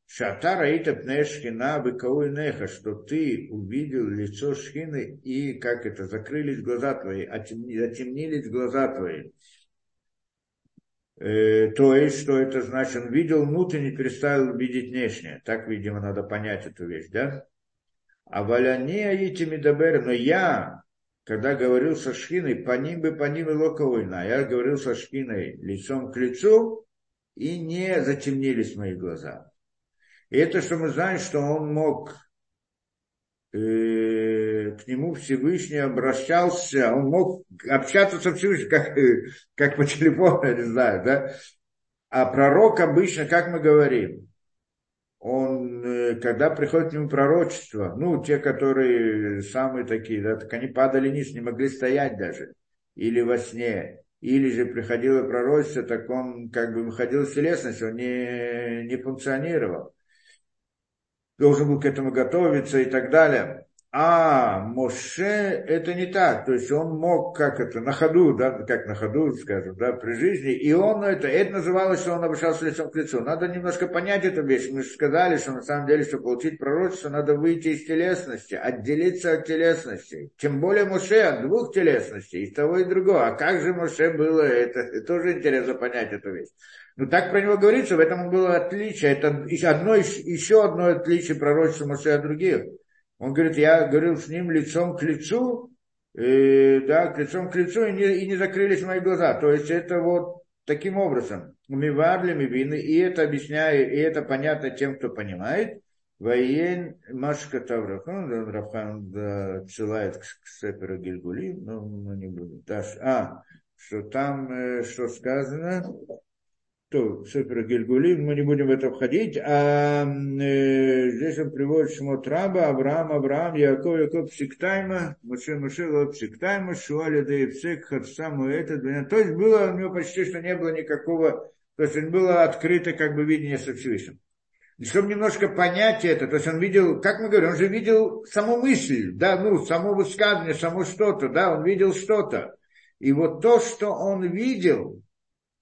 Шата раита пне шхина неха, что ты увидел лицо шхины и, как это, закрылись глаза твои, отемнились глаза твои. Э, то есть, что это значит? Он видел внутренне, перестал видеть внешнее. Так, видимо, надо понять эту вещь, да? А валяне аити мидабер, но я, когда говорил со Шхиной, по ним бы по ним и локовойна, я говорил со Шхиной лицом к лицу, и не затемнились мои глаза. И это, что мы знаем, что он мог э, к нему Всевышний обращался, он мог общаться со Всевышним, как, как по телефону, я не знаю, да? А пророк обычно, как мы говорим, он, э, когда приходит к нему пророчество, ну, те, которые самые такие, да, так они падали низ, не могли стоять даже, или во сне, или же приходило пророчество, так он как бы выходил из телесности, он не, не функционировал должен был к этому готовиться и так далее. А Моше это не так, то есть он мог как это на ходу, да, как на ходу, скажем, да, при жизни, и он это, это называлось, что он обращался лицом к лицу. Надо немножко понять эту вещь. Мы же сказали, что на самом деле, чтобы получить пророчество, надо выйти из телесности, отделиться от телесности. Тем более Моше от двух телесностей, и того и другого. А как же Моше было это? Это тоже интересно понять эту вещь. Ну, так про него говорится, в этом было отличие. Это одно, еще одно отличие пророчества Моше от других. Он говорит, я говорил с ним лицом к лицу, и, да, к лицом к лицу, и не, и не закрылись мои глаза. То есть это вот таким образом. Умиварли, мивины, и это объясняю, и это понятно тем, кто понимает. Воен Машка Таврахан, Рафхан отсылает к Сеперу Гильгули, но мы не будем. А, что там, э, что сказано, то Супер Гильгулим, мы не будем в это входить, а э, здесь он приводит Шмот Раба, Авраам, Авраам, Яков, Яков, Псиктайма, Муше, Муше, Псиктайма, Шуали, Псик, Хатсаму, это, то есть было у него почти что не было никакого, то есть было открыто как бы видение со Всевышним. И чтобы немножко понять это, то есть он видел, как мы говорим, он же видел саму мысль, да, ну, само высказывание, само что-то, да, он видел что-то. И вот то, что он видел,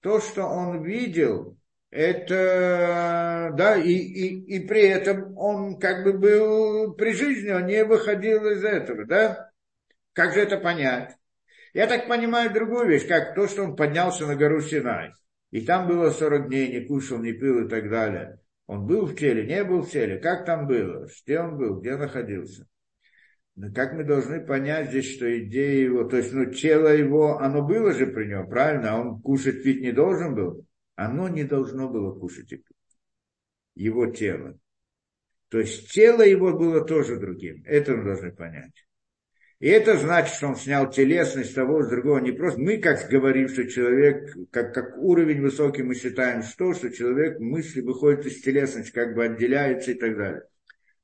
то, что он видел, это, да, и, и, и при этом он как бы был при жизни, он не выходил из этого, да? Как же это понять? Я так понимаю другую вещь, как то, что он поднялся на гору Синай. И там было 40 дней, не кушал, не пил и так далее. Он был в теле, не был в теле. Как там было? Где он был? Где находился? Но как мы должны понять здесь, что идея его, то есть, ну, тело его, оно было же при нем, правильно? А он кушать, пить не должен был? Оно не должно было кушать и пить. Его тело. То есть, тело его было тоже другим. Это мы должны понять. И это значит, что он снял телесность того с другого. Не просто мы, как говорим, что человек, как, как уровень высокий мы считаем, что, что человек мысли выходит из телесности, как бы отделяется и так далее.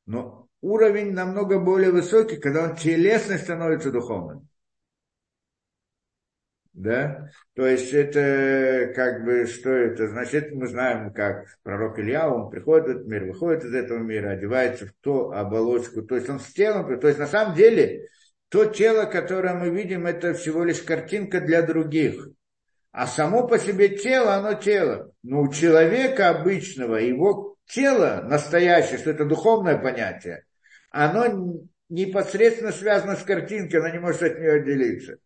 Но уровень намного более высокий, когда он телесный становится духовным. Да? То есть это как бы, что это? Значит, мы знаем, как пророк Илья, он приходит в этот мир, выходит из этого мира, одевается в ту оболочку, то есть он с телом, то есть на самом деле то тело, которое мы видим, это всего лишь картинка для других. А само по себе тело, оно тело. Но у человека обычного, его тело настоящее, что это духовное понятие, оно непосредственно связано с картинкой, оно не может от нее отделиться.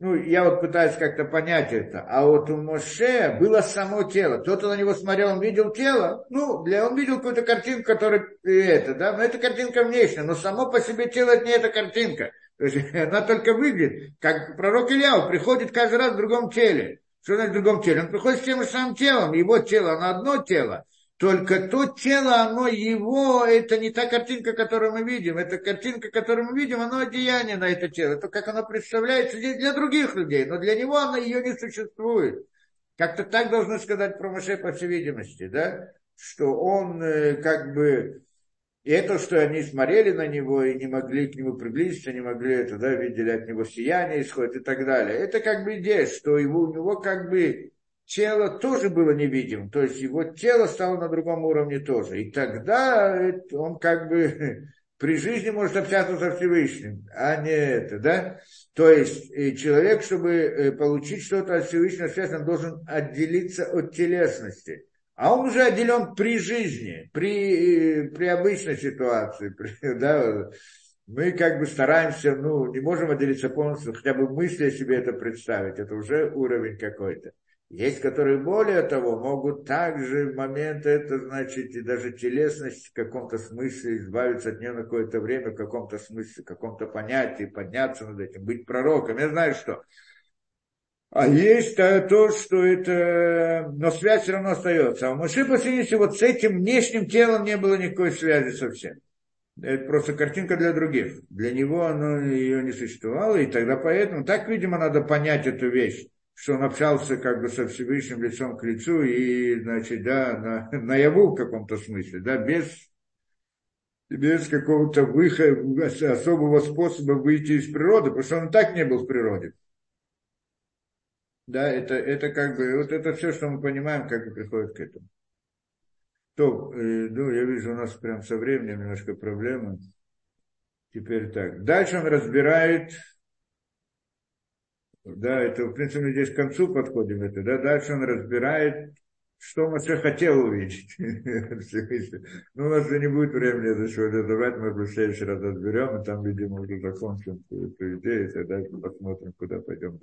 Ну, я вот пытаюсь как-то понять это. А вот у Моше было само тело. Кто-то на него смотрел, он видел тело. Ну, для, он видел какую-то картинку, которая это, да, но это картинка внешняя. Но само по себе тело это не эта картинка. То есть она только выглядит, как пророк Ильяу приходит каждый раз в другом теле. Что значит в другом теле? Он приходит с тем же самым телом, его тело, оно одно тело. Только то тело, оно его, это не та картинка, которую мы видим. Это картинка, которую мы видим, оно одеяние на это тело. Это как оно представляется для других людей, но для него оно ее не существует. Как-то так должны сказать про Моше, по всей видимости, да? Что он э, как бы и это, что они смотрели на него и не могли к нему приблизиться, не могли это, да, видели от него сияние исходит и так далее. Это как бы идея, что его, у него как бы тело тоже было невидимым, то есть его тело стало на другом уровне тоже. И тогда он как бы при жизни может общаться со Всевышним, а не это, да? То есть человек, чтобы э, получить что-то от Всевышнего, он должен отделиться от телесности – а он уже отделен при жизни, при, при обычной ситуации. При, да, мы как бы стараемся, ну, не можем отделиться полностью, хотя бы мысли себе это представить, это уже уровень какой-то. Есть, которые более того, могут также в момент это, значит, и даже телесность в каком-то смысле избавиться от нее на какое-то время, в каком-то смысле, в каком-то понятии, подняться над этим, быть пророком. Я знаю, что а есть то, что это... Но связь все равно остается. А у Муши Пасиниси вот с этим внешним телом не было никакой связи совсем. Это просто картинка для других. Для него оно, ее не существовало, и тогда поэтому так, видимо, надо понять эту вещь, что он общался как бы со Всевышним лицом к лицу и, значит, да, на, наяву в каком-то смысле, да, без, без какого-то выхода, особого способа выйти из природы, потому что он так не был в природе. Да, это, это как бы, вот это все, что мы понимаем, как бы приходит к этому. То, э, ну, я вижу, у нас прям со временем немножко проблемы. Теперь так. Дальше он разбирает, да, это, в принципе, мы здесь к концу подходим, это, да, дальше он разбирает, что Маше хотел увидеть. ну, у нас уже не будет времени это давать, мы в следующий раз разберем, и там, видимо, уже закончим эту идею, и тогда посмотрим, куда пойдем.